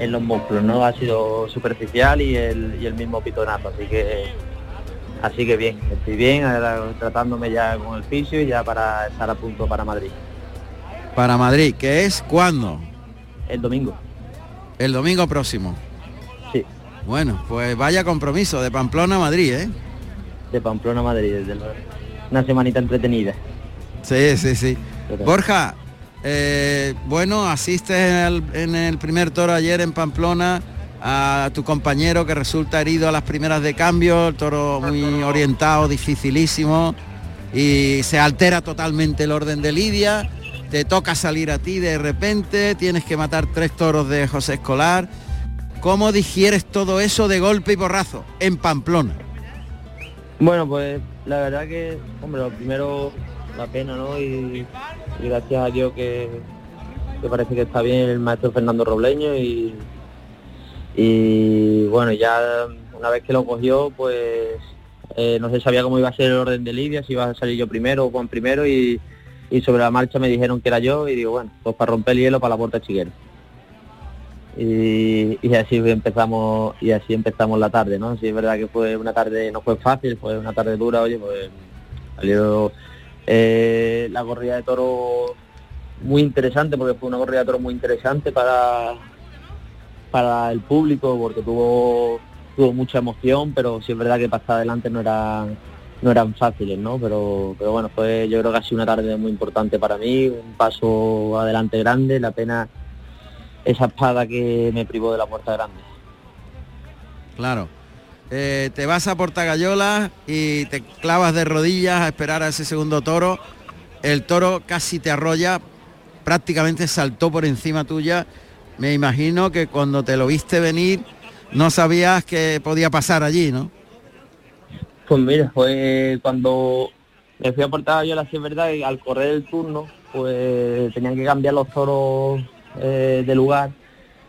en los músculos, ¿no? Ha sido superficial y el, y el mismo pitonazo, así que así que bien, estoy bien, ahora tratándome ya con el fisio y ya para estar a punto para Madrid. Para Madrid, ¿qué es cuándo? El domingo. El domingo próximo. Sí. Bueno, pues vaya compromiso de Pamplona a Madrid, ¿eh? De Pamplona a Madrid, desde luego. Una semanita entretenida. Sí, sí, sí. Pero- Borja, eh, bueno, asistes en el, primer toro ayer en Pamplona a tu compañero que resulta herido a las primeras de cambio, el toro muy orientado, dificilísimo, y se altera totalmente el orden de Lidia, te toca salir a ti de repente, tienes que matar tres toros de José Escolar. ¿Cómo digieres todo eso de golpe y porrazo en Pamplona? Bueno, pues la verdad que, hombre, lo primero, la pena, ¿no? Gracias a Dios que, que parece que está bien el maestro Fernando Robleño y, bueno, ya una vez que lo cogió, pues eh, no se sabía cómo iba a ser el orden de Lidia, si iba a salir yo primero o Juan primero y, sobre la marcha me dijeron que era yo y digo, bueno, pues para romper el hielo para la puerta chiguera. Y, y así empezamos y así empezamos la tarde, ¿no? Sí es verdad que fue una tarde, no fue fácil, fue una tarde dura, oye, pues salió eh, la corrida de toro muy interesante, porque fue una corrida de toro muy interesante para para el público, porque tuvo tuvo mucha emoción, pero sí es verdad que pasar adelante no era no eran fáciles, ¿no? Pero, pero bueno, fue yo creo que ha sido una tarde muy importante para mí, un paso adelante grande, la pena esa espada que me privó de la puerta grande. Claro. Eh, te vas a Portagayola y te clavas de rodillas a esperar a ese segundo toro. El toro casi te arrolla, prácticamente saltó por encima tuya. Me imagino que cuando te lo viste venir no sabías qué podía pasar allí, ¿no? Pues mira, fue cuando me fui a portar yo la sí es verdad que al correr el turno, pues tenían que cambiar los toros eh, de lugar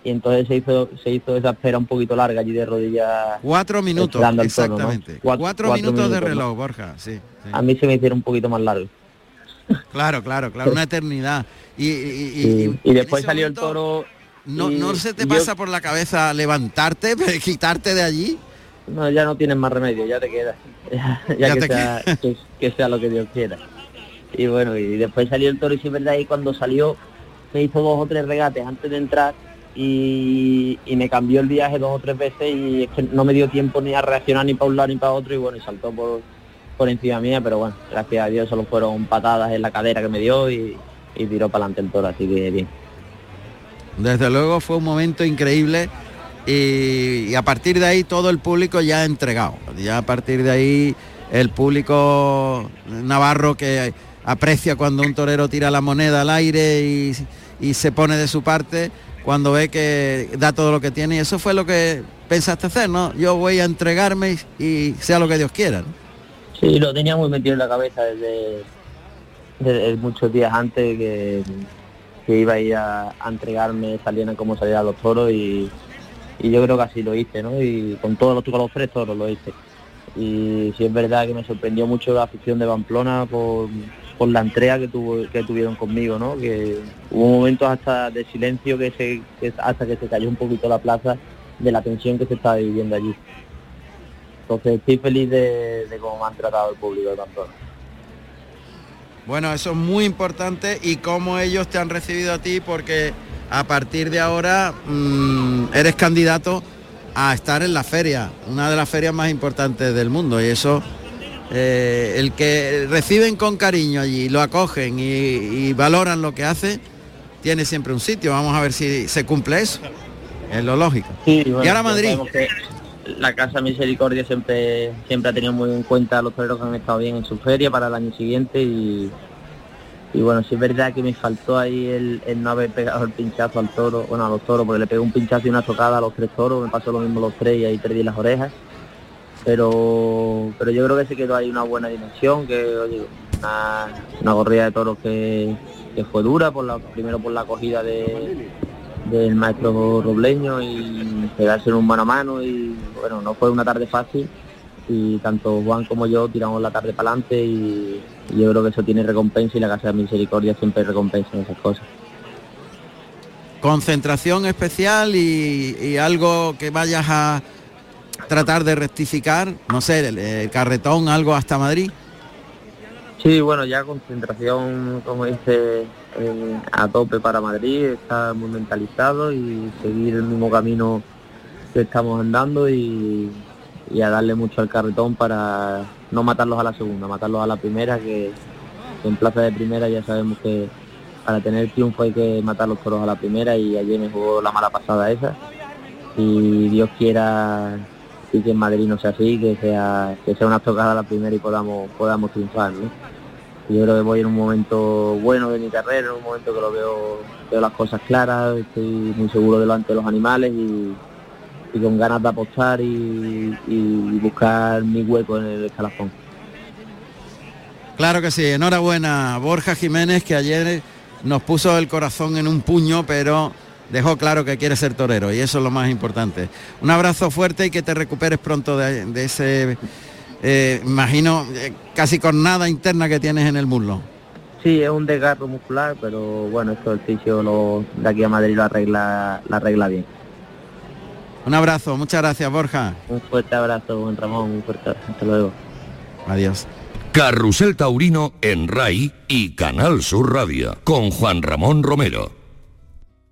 y entonces se hizo se hizo esa espera un poquito larga allí de rodillas. Cuatro minutos, al toro, ¿no? exactamente. Cuat- Cuatro, minutos, de ¿no? reloj, Borja, sí. sí. A mí se me hicieron un poquito más largo. Claro, claro, claro, una [LAUGHS] eternidad. Y, y- después salió el toro. no, no se te yo- pasa por la cabeza levantarte, [LAUGHS] quitarte de allí. No, ya no tienes más remedio, ya te quedas. [LAUGHS] Ya, ya Ya que, te sea, que, que sea lo que Dios quiera. Y bueno, y después salió el toro y sí es verdad, y cuando salió me hizo dos o tres regates antes de entrar y, me cambió el viaje dos o tres veces y es que no me dio tiempo ni a reaccionar ni para un lado ni para otro y bueno, y saltó por, por encima mía, pero bueno, gracias a Dios solo fueron patadas en la cadera que me dio y, tiró para adelante el toro, así que bien. Desde luego fue un momento increíble y, a partir de ahí todo el público ya entregado. Ya a partir de ahí el público navarro que aprecia cuando un torero tira la moneda al aire y se pone de su parte cuando ve que da todo lo que tiene y eso fue lo que pensaste hacer, ¿no? Yo voy a entregarme y, sea lo que Dios quiera. ¿no? Sí, lo tenía muy metido en la cabeza desde, muchos días antes que, que iba a ir a, a entregarme, salieran como salieran los toros y, y yo creo que así lo hice, ¿no? Y con todos los, con los tres toros lo hice. Y sí es verdad que me sorprendió mucho la afición de Pamplona por, por la entrega que, tuvo, que tuvieron conmigo, ¿no? Que hubo momentos hasta de silencio que se, hasta que se cayó un poquito la plaza de la tensión que se estaba viviendo allí. Entonces estoy feliz de, de cómo me han tratado el público de Pamplona. Bueno, eso es muy importante y cómo ellos te han recibido a ti porque a partir de ahora mm, eres candidato a estar en la feria, una de las ferias más importantes del mundo y eso eh, el que reciben con cariño allí, lo acogen y, y valoran lo que hace, tiene siempre un sitio. Vamos a ver si se cumple eso. Es lo lógico. Sí, y ahora Madrid. La Casa Misericordia siempre siempre ha tenido muy en cuenta a los toreros que han estado bien en su feria para el año siguiente y, y bueno, sí es verdad que me faltó ahí el, el no haber pegado el pinchazo al toro, bueno a los toros, porque le pegué un pinchazo y una tocada a los tres toros, me pasó lo mismo los tres y ahí perdí las orejas. Pero pero yo creo que se quedó ahí una buena dimensión, que oye, una, una corrida de toros que, que fue dura, por la, primero por la acogida de, del maestro Robleño y pegarse en un mano a mano y bueno, no fue una tarde fácil y tanto Juan como yo tiramos la tarde para adelante y, yo creo que eso tiene recompensa y la Casa de Misericordia siempre recompensa en esas cosas. Concentración especial y algo que vayas a tratar de rectificar, no sé, el, carretón, algo hasta Madrid. Sí, bueno, ya concentración, como dice, a tope para Madrid, está muy mentalizado y seguir el mismo camino que estamos andando y, y a darle mucho al carretón para no matarlos a la segunda, matarlos a la primera, que, que en plaza de primera ya sabemos que para tener triunfo hay que matar los toros a la primera y ayer me jugó la mala pasada esa y Dios quiera y que en Madrid no sea así, que sea, que sea una tocada la primera y podamos, podamos triunfar, ¿no? Yo creo que voy en un momento bueno de mi carrera, en un momento que lo veo, veo las cosas claras, estoy muy seguro delante de los animales y, y con ganas de apostar y, y buscar mi hueco en el escalafón. Claro que sí, enhorabuena Borja Jiménez que ayer nos puso el corazón en un puño, pero dejó claro que quiere ser torero y eso es lo más importante. Un abrazo fuerte y que te recuperes pronto de, de ese, eh, imagino, eh, casi cornada interna que tienes en el muslo. Sí, es un desgarro muscular, pero bueno, esto el fisio lo, de aquí a Madrid lo arregla, lo arregla bien. Un abrazo, muchas gracias Borja. Un fuerte abrazo, buen Ramón, un fuerte hasta luego. Adiós. Carrusel Taurino en RAI y Canal Sur Radio con Juan Ramón Romero.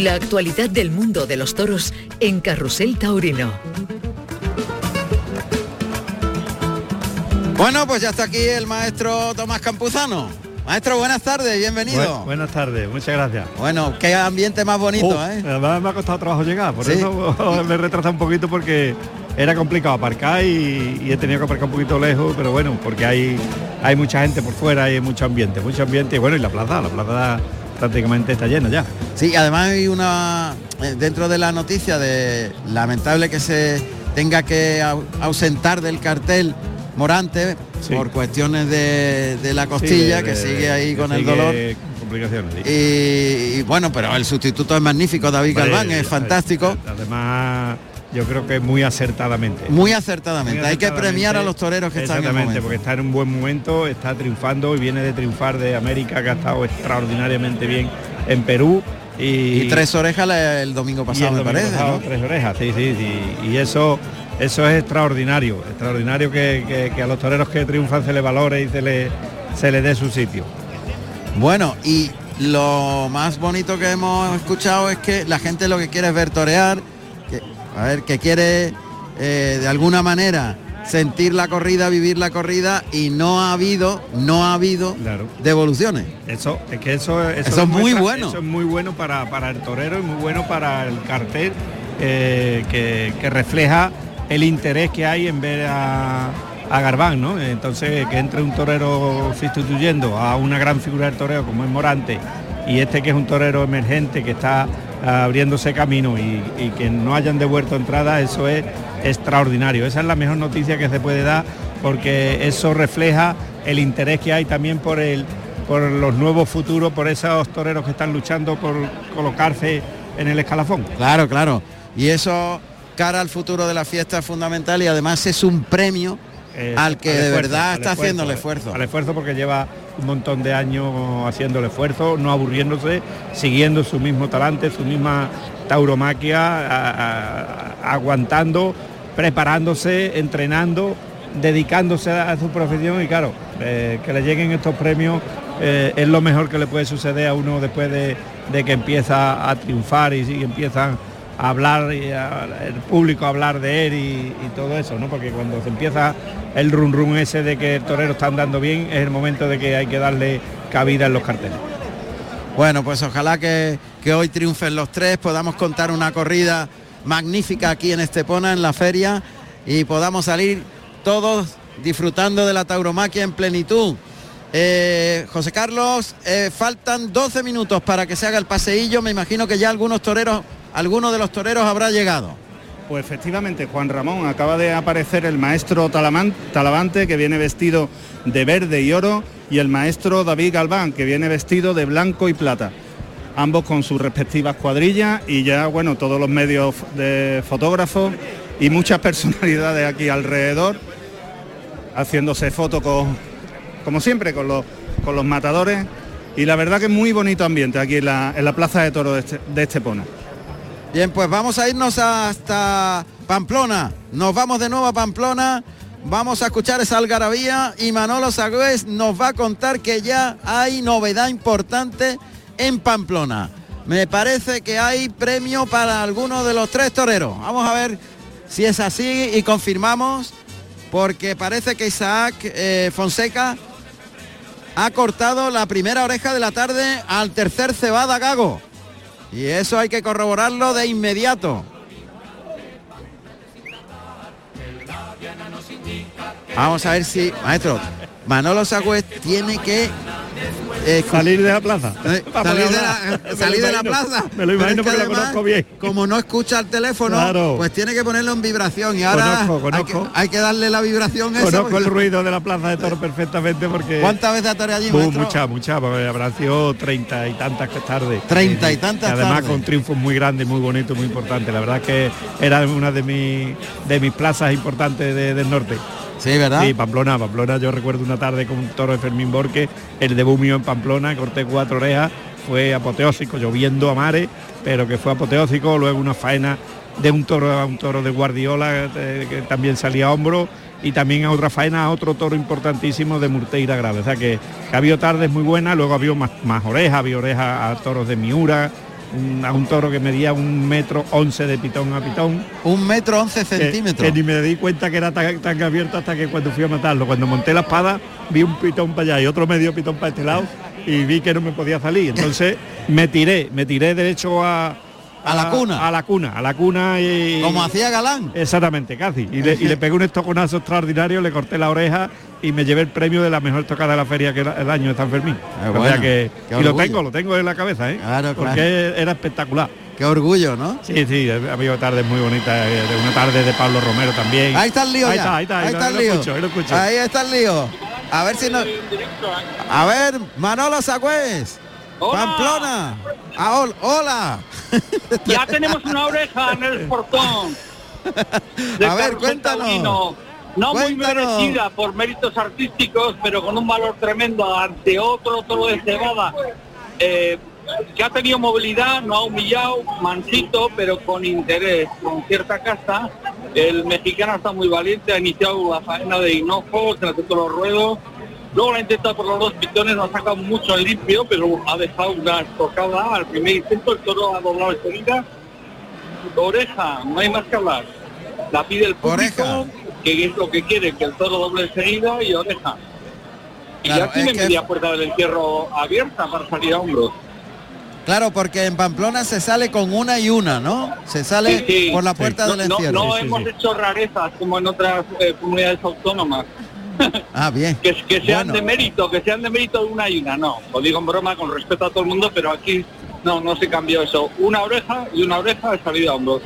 La actualidad del mundo de los toros en Carrusel Taurino. Bueno, pues ya está aquí el maestro Tomás Campuzano. Maestro, buenas tardes, bienvenido. Bu- buenas tardes, muchas gracias. Bueno, qué ambiente más bonito, Oh, ¿eh? Además me ha costado trabajo llegar, por Sí. eso [LAUGHS] me retrasa un poquito porque era complicado aparcar y, y he tenido que aparcar un poquito lejos, pero bueno, porque hay, hay mucha gente por fuera, hay mucho ambiente, mucho ambiente y bueno, y la plaza, la plaza prácticamente está llena ya. Sí, además hay una eh, dentro de la noticia de lamentable que se tenga que au- ausentar del cartel Morante Sí. por cuestiones de, de la costilla Sí, de- que sigue ahí con el dolor. con complicaciones. sí. Y, y bueno, pero el sustituto es magnífico, David Galván, es fantástico. Además, yo creo que muy acertadamente. Muy acertadamente. Muy Hay que acertadamente, premiar a los toreros que están en el Exactamente, momento. porque está en un buen momento, está triunfando y viene de triunfar de América, que ha estado extraordinariamente bien en Perú. Y, Y tres orejas el domingo pasado, el me domingo parece. pasado ¿no? tres orejas, sí, sí, sí. Y eso, eso es extraordinario, extraordinario que, que- que a los toreros que triunfan se les valore y se les se les dé su sitio. Bueno, y lo más bonito que hemos escuchado es que la gente lo que quiere es ver torear, a ver, que quiere eh, de alguna manera sentir la corrida, vivir la corrida y no ha habido, no ha habido devoluciones. Eso, es que eso, Eso es muy bueno. Eso es muy bueno para, para el torero y muy bueno para el cartel eh, que, que refleja el interés que hay en ver a, a Garbán, ¿no? Entonces que entre un torero sustituyendo a una gran figura del torero como es Morante y este que es un torero emergente que está abriéndose camino y, y que no hayan devuelto entrada, eso es extraordinario. Esa es la mejor noticia que se puede dar porque eso refleja el interés que hay también por el por los nuevos futuros, por esos toreros que están luchando por colocarse en el escalafón. Claro, claro. Y eso cara al futuro de la fiesta es fundamental y además es un premio Eh, al que al de esfuerzo, verdad al está esfuerzo, haciendo el esfuerzo. Al esfuerzo porque lleva un montón de años haciendo el esfuerzo, no aburriéndose, siguiendo su mismo talante, su misma tauromaquia, a- aguantando, preparándose, entrenando, dedicándose a, a su profesión. Y claro, eh, que le lleguen estos premios eh, es lo mejor que le puede suceder a uno después de, de que empieza a triunfar y, y empiezan a hablar y el público hablar de él y, y todo eso, ¿no? Porque cuando se empieza el run run ese de que el torero está andando bien, es el momento de que hay que darle cabida en los carteles. Bueno, pues ojalá que, que hoy triunfen los tres, podamos contar una corrida magnífica aquí en Estepona, en la feria, y podamos salir todos disfrutando de la tauromaquia en plenitud. Eh, José Carlos, eh, faltan 12 minutos para que se haga el paseillo, me imagino que ya algunos toreros, alguno de los toreros habrá llegado. Pues efectivamente, Juan Ramón, acaba de aparecer el maestro Talavante, que viene vestido de verde y oro, y el maestro David Galván, que viene vestido de blanco y plata. Ambos con sus respectivas cuadrillas y ya, bueno, todos los medios de fotógrafos y muchas [LAUGHS] personalidades aquí alrededor, haciéndose fotos con, como siempre, con los, con los matadores. Y la verdad que es muy bonito ambiente aquí en la, Plaza de Toro de, este- de Estepona. Bien, pues vamos a irnos hasta Pamplona. Nos vamos de nuevo a Pamplona. Vamos a escuchar esa algarabía y Manolo Sagüez nos va a contar que ya hay novedad importante en Pamplona. Me parece que hay premio para alguno de los tres toreros. Vamos a ver si es así y confirmamos porque parece que Isaac eh, Fonseca ha cortado la primera oreja de la tarde al tercer cebada Gago. Y eso hay que corroborarlo de inmediato. Vamos a ver si, maestro, Manolo Sagüez tiene que eh, Salir de la plaza. eh, salir de la. Me lo salir de la imagino. plaza. Me lo imagino es que porque lo conozco bien. Como no escucha el teléfono, Claro. pues tiene que ponerlo en vibración y ahora Conozco, hay que- conozco. Hay, que, darle la vibración esa. Conozco porque- el ruido de la plaza de toro perfectamente porque... ¿Cuántas veces toreado allí, Uh, muchas, muchas, habrán sido treinta y tantas tardes. Treinta y tantas además tardes. con triunfos muy grandes, muy bonitos, muy importantes. La verdad que era una de mis de mis plazas importantes de- del norte. Sí, ¿verdad? Sí, Pamplona, Pamplona. Yo recuerdo una tarde con un toro de Fermín Borque, el debut mío en Pamplona, corté cuatro orejas, fue apoteósico, lloviendo a mares, pero que fue apoteósico. Luego una faena de un toro a un toro de Guardiola, eh, que también salía a hombro, y también a otra faena a otro toro importantísimo de Murteira Grave. O sea que, que había tardes muy buenas, luego había más, más orejas, había orejas a toros de Miura, a un toro que medía un metro once de pitón a pitón. Un metro once Que- centímetros. Que, ni me di cuenta que era tan, tan abierto hasta que cuando fui a matarlo. Cuando monté la espada vi un pitón para allá y otro medio pitón para este lado y vi que no me podía salir. Entonces me tiré, me tiré derecho a, A la cuna. A la cuna, a la cuna y... Como hacía Galán. Exactamente, casi. Y le, y le pegué un estoconazo extraordinario, le corté la oreja y me llevé el premio de la mejor tocada de la feria que era el año de San Fermín. O sea bueno, que, y lo tengo, lo tengo en la cabeza, ¿eh? Claro, Porque claro. era espectacular. Qué orgullo, ¿no? Sí, sí, ha habido tardes muy bonitas, eh, de una tarde de Pablo Romero también. Ahí está el lío ahí ya. Está, ahí está, ahí lo- está el lo lío. escucho, ahí lo escucho. Ahí está el lío. A ver si no. A ver, Manolo Sagüez. Pamplona. Ah, hol- hola. [LAUGHS] Ya tenemos una oreja en el portón. de [LAUGHS] A ver, cuéntanos. Taurino. No muy merecida por méritos artísticos, pero con un valor tremendo ante otro toro de cebada. eh, que ha tenido movilidad, no ha humillado, mansito, pero con interés, con cierta casta. El mexicano está muy valiente, ha iniciado la faena de hinojo, hecho los ruedos. Luego la ha intentado por los dos pitones, lo ha sacado mucho en limpio, pero ha dejado una estocada al primer intento, el toro ha doblado enseguida. Oreja, no hay más que hablar. La pide el público, que es lo que quiere, que el toro doble enseguida y oreja. Y Claro, ya tiene que- media puerta del encierro abierta para salir a hombros. Claro, porque en Pamplona se sale con una y una, ¿no? Se sale Sí, sí. por la puerta No- del no, encierro. No, hemos hecho rarezas como en otras eh, comunidades autónomas. Ah, bien. Que, que sean Bueno. de mérito, que sean de mérito de una y una, no. Lo digo en broma con respeto a todo el mundo, pero aquí no, no se cambió eso. Una oreja y una oreja de salida a hombros.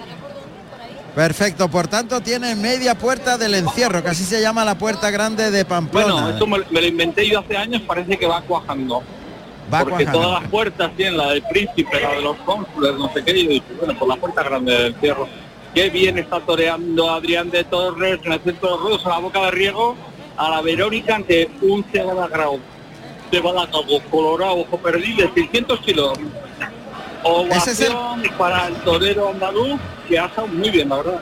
Perfecto, por tanto tiene media puerta del encierro, que así se llama la puerta grande de Pamplona. Bueno, eso me, me lo inventé yo hace años, parece que va cuajando. Va porque cuajando. todas las puertas tienen la del príncipe, la de los cónsules, no sé qué, y yo dije, bueno, por la puerta grande del encierro. Qué bien está toreando Adrián de Torres en el centro de ruedos, a la boca de riego, a la Verónica ante un cebada grau. Cebada colorado, ojo perdido, de 600 kilos. Ovación para el torero andaluz, que ha estado muy bien, la verdad.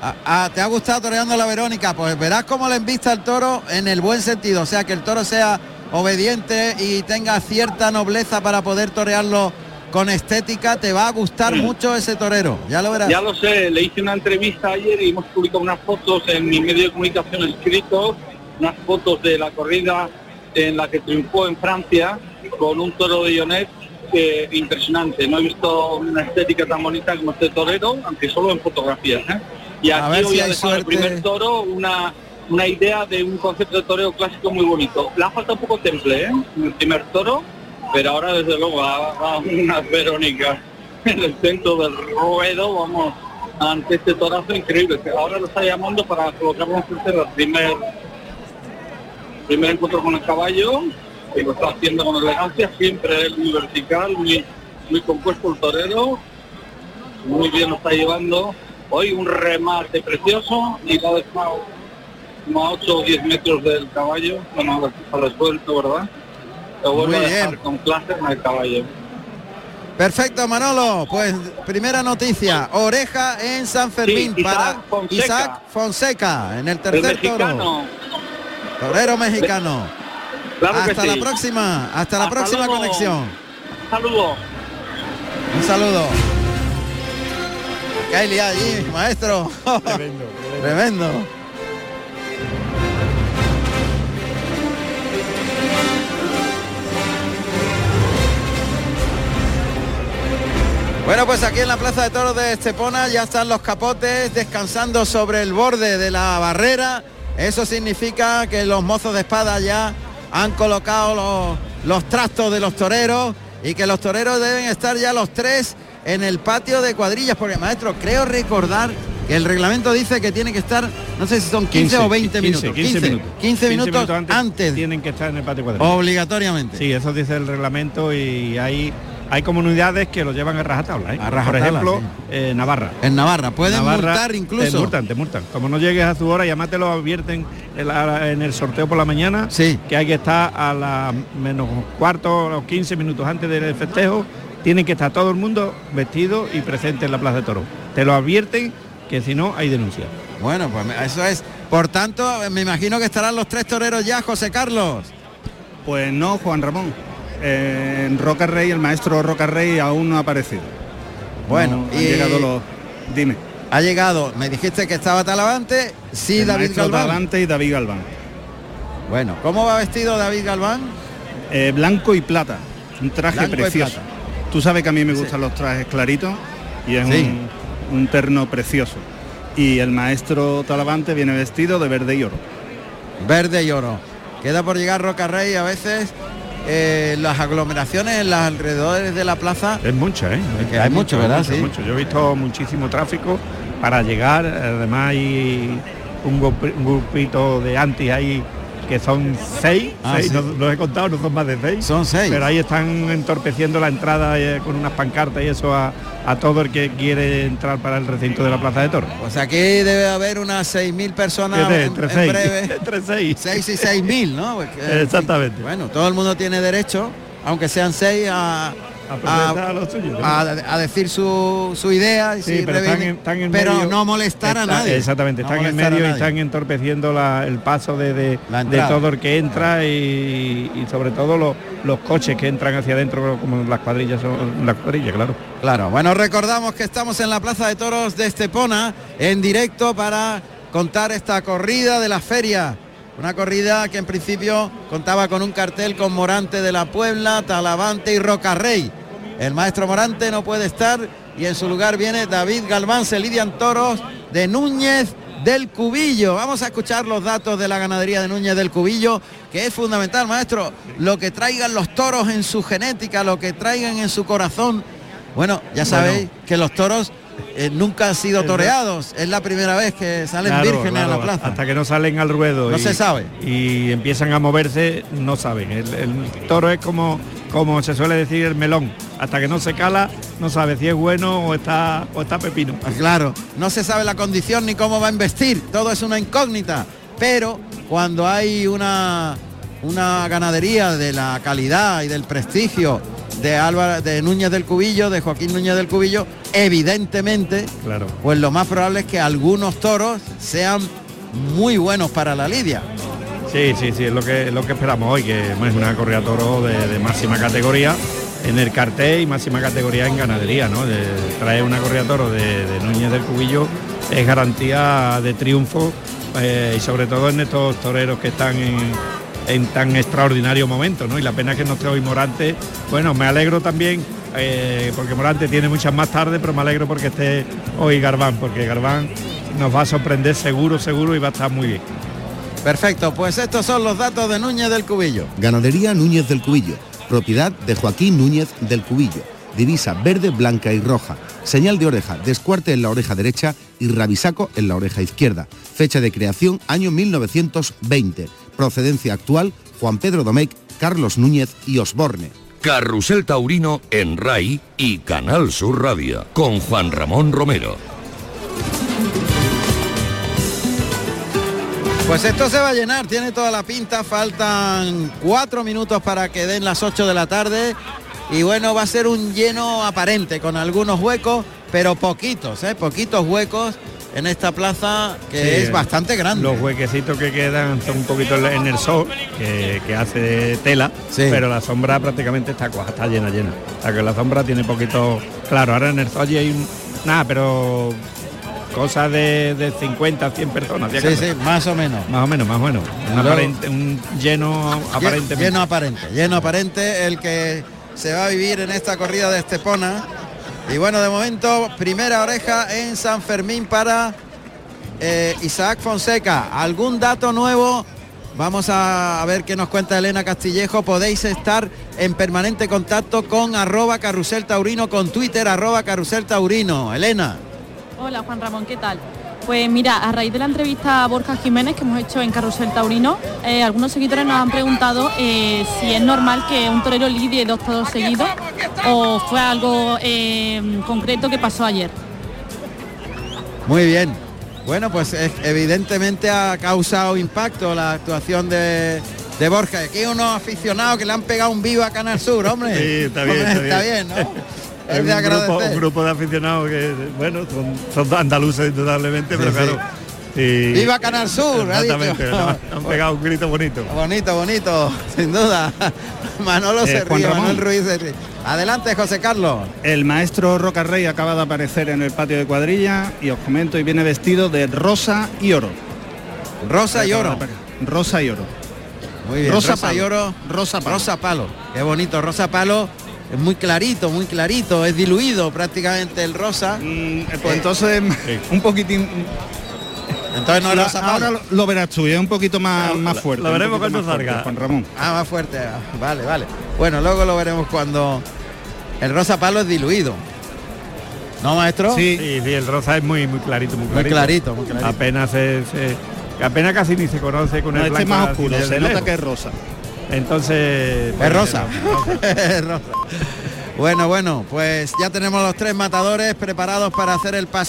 Ah, ah, ¿te ha gustado toreando la Verónica? Pues verás cómo le envista el toro en el buen sentido, o sea, que el toro sea obediente y tenga cierta nobleza para poder torearlo con estética, te va a gustar mucho ese torero, ya lo verás. Ya lo sé, le hice una entrevista ayer y hemos publicado unas fotos en mi medio de comunicación escritos, unas fotos de la corrida en la que triunfó en Francia con un toro de Ionet eh, impresionante. No he visto una estética tan bonita como este torero, aunque solo en fotografías. ¿eh? Y A aquí ver voy si a dejar el primer toro una, una idea de un concepto de toreo clásico muy bonito. Le ha faltado un poco temple, ¿eh? El primer toro, pero ahora desde luego va, unas Verónicas en el centro del ruedo, vamos, ante este torazo increíble. que Ahora lo está llamando para colocarlo frente al primer, primer encuentro con el caballo, y lo está haciendo con elegancia, siempre él muy vertical, muy, muy compuesto el torero, muy bien lo está llevando. Hoy un remate precioso y lo ha dejado como a 8 o 10 metros del caballo, bueno, a lo suelto, ¿verdad? Lo Muy a dejar bien. con clase con el caballo. Perfecto, Manolo. Pues primera noticia, oreja en San Fermín Sí, Isaac para Fonseca. Isaac Fonseca en el El tercer toro. mexicano. Torero mexicano. Claro que hasta la próxima, hasta la próxima luego. conexión. Saludos. Un saludo. ¿Qué hay liado allí, maestro? Tremendo, Tremendo. Bueno, pues aquí en la Plaza de Toros de Estepona ya están los capotes descansando sobre el borde de la barrera. Eso significa que los mozos de espada ya han colocado los, los trastos de los toreros y que los toreros deben estar ya los tres en el patio de cuadrillas, porque maestro, creo recordar que el reglamento dice que tiene que estar, no sé si son 15, o 20 minutos. 15 minutos. 15 minutos, antes, antes, tienen que estar en el patio cuadrillas. obligatoriamente. Sí, eso dice el reglamento y hay hay comunidades que lo llevan a rajatabla. ¿eh? A rajatabla, Por ejemplo, sí. eh, Navarra. En Navarra, pueden Navarra, multar incluso. Te multan, te multan. Como no llegues a su hora, y además te lo advierten en, la- en el sorteo por la mañana, que hay que estar a la menos cuarto o 15 minutos antes del festejo, tienen que estar todo el mundo vestido y presente en la Plaza de Toro. Te lo advierten que si no hay denuncia. Bueno, pues eso es. Por tanto, me imagino que estarán los tres toreros ya, José Carlos. Pues no, Juan Ramón. Eh, en Roca Rey, el maestro Roca Rey aún no ha aparecido. Bueno, No han y- llegado los... Dime. Ha llegado, me dijiste que estaba Talavante, sí, El David Galván. Talavante y David Galván. Bueno, ¿cómo va vestido David Galván? Eh, blanco y plata. Un traje Blanco precioso. Tú sabes que a mí me gustan los trajes claritos y es Sí. un, un terno precioso. Y el maestro Talavante viene vestido de verde y oro. Verde y oro. Queda por llegar Roca Rey a veces. Eh, las aglomeraciones en los alrededores de la plaza Es mucha, ¿eh? que hay mucho, ¿verdad? Sí. mucho. Yo he visto muchísimo tráfico para llegar, además hay un grupito de antis ahí que son seis, Ah, seis, sí. no los he contado, no son más de seis. Son seis. Pero ahí están entorpeciendo la entrada eh, con unas pancartas y eso a, a todo el que quiere entrar para el recinto de la Plaza de Toros. Pues aquí debe haber unas 6.000 personas Siete, en, seis. breve. [LAUGHS] Entre seis. 6 y 6.000, ¿no? Porque, en fin, Exactamente. bueno, todo el mundo tiene derecho, aunque sean 6, a, a- decir su, su idea. y Sí, pero están, reivindica- en, están en pero medio- no molestar a nadie. Exactamente, No están en medio y están entorpeciendo la- el paso de, de, de todo el que entra y, y sobre todo los, los coches que entran hacia adentro como las cuadrillas son las cuadrillas, claro. Claro, bueno, recordamos que estamos en la Plaza de Toros de Estepona en directo para contar esta corrida de la feria. Una corrida que en principio contaba con un cartel con Morante de la Puebla, Talavante y Rocarrey. El maestro Morante no puede estar y en su lugar viene David Galván, se lidian toros de Núñez del Cubillo. Vamos a escuchar los datos de la ganadería de Núñez del Cubillo, que es fundamental, maestro, lo que traigan los toros en su genética, lo que traigan en su corazón. Bueno, ya sabéis que los toros eh, nunca han sido toreados, es la primera vez que salen Claro, vírgenes a la plaza. Hasta que no salen al ruedo. No y- se sabe. Y empiezan a moverse, no saben. El, el toro es como, como se suele decir el melón. Hasta que no se cala, no sabe si es bueno o está, o está pepino. [LAUGHS] Claro, no se sabe la condición ni cómo va a investir, todo es una incógnita, pero cuando hay una, una ganadería de la calidad y del prestigio de Álvaro, de Núñez del Cubillo, de Joaquín Núñez del Cubillo, evidentemente, Claro. pues lo más probable es que algunos toros sean muy buenos para la lidia. Sí, sí, sí, es lo que, es lo que esperamos hoy, que es una corrida de toro de, de máxima categoría en el cartel y máxima categoría en ganadería, ¿no? De traer una corrida de toro de, de Núñez del Cubillo es garantía de triunfo eh, y sobre todo en estos toreros que están en, en tan extraordinario momento, ¿no? Y la pena es que no esté hoy Morante. Bueno, me alegro también eh, porque Morante tiene muchas más tarde, pero me alegro porque esté hoy Garbán, porque Garbán nos va a sorprender seguro, seguro y va a estar muy bien. Perfecto, pues estos son los datos de Núñez del Cubillo. Ganadería Núñez del Cubillo, propiedad de Joaquín Núñez del Cubillo. Divisa verde, blanca y roja. Señal de oreja, descuarte en la oreja derecha y rabisaco en la oreja izquierda. Fecha de creación año 1920. Procedencia actual Juan Pedro Domecq, Carlos Núñez y Osborne. Carrusel Taurino en RAI y Canal Sur Radio con Juan Ramón Romero. Pues esto se va a llenar, tiene toda la pinta, faltan cuatro minutos para que den las 8 de la tarde y bueno, va a ser un lleno aparente con algunos huecos, pero poquitos, ¿eh? poquitos huecos en esta plaza que Sí, es bastante grande. Los huequecitos que quedan son un poquito en el sol, que, que hace tela, pero la sombra prácticamente está, está llena, llena. O sea que la sombra tiene poquito... Claro, ahora en el sol hay un... Nada, pero cosas de, de 50, 100 personas. Sí, sí, más o menos. Más o menos, más o menos. Un, Luego- aparente- un lleno aparentemente. Lleno aparente, lleno aparente el que se va a vivir en esta corrida de Estepona. Y bueno, de momento, primera oreja en San Fermín para eh, Isaac Fonseca. ¿Algún dato nuevo? Vamos a, ver qué nos cuenta Elena Castillejo. Podéis estar en permanente contacto con arroba carrusel taurino, con Twitter arroba carrusel taurino. Elena. Hola Juan Ramón, ¿qué tal? Pues mira, a raíz de la entrevista a Borja Jiménez que hemos hecho en Carrusel Taurino, eh, algunos seguidores nos han preguntado eh, si es normal que un torero lidie dos toros seguidos o fue algo eh, concreto que pasó ayer. Muy bien. Bueno, pues es- evidentemente ha causado impacto la actuación de, de Borja. Aquí hay unos aficionados que le han pegado un vivo a Canal Sur, hombre. Sí, está bien, Hombre, está bien. ¿no? Es un de grupo, agradecer. un grupo de aficionados que, bueno, son, son andaluces indudablemente, pero sí. claro. y- ¡Viva Canal Sur! ha dicho. Exactamente, han, han pegado un grito bonito. Bonito, bonito, sin duda. [LAUGHS] Manolo Eh, se Juan ríe, Ramón. Manuel Ruiz se ríe. Adelante, José Carlos. El maestro Roca Rey acaba de aparecer en el patio de cuadrilla y os comento y viene vestido de rosa y oro. Rosa y oro. Rosa y oro. Muy bien, Rosa rosa, y oro. Rosa palo. Rosa palo. Qué bonito, rosa palo. Es muy clarito, muy clarito, es diluido prácticamente el rosa. pues entonces [LAUGHS] un poquitín entonces no es rosa ahora lo, lo verás tú, es un poquito más, más fuerte. lo veremos cuando más fuerte, salga. Juan Ramón. Ah, más fuerte. ah, Vale, vale. Bueno, luego lo veremos cuando el rosa palo es diluido. ¿No, maestro? Sí, sí, el rosa es muy muy clarito, muy Muy clarito. clarito, muy clarito. Apenas se, se- apenas casi ni se conoce con No, el este es blanco más oscuro, se nota lejos. que es rosa. Entonces Es rosa. [LAUGHS] Es rosa. Bueno, bueno, pues ya tenemos los tres matadores preparados para hacer el paseo.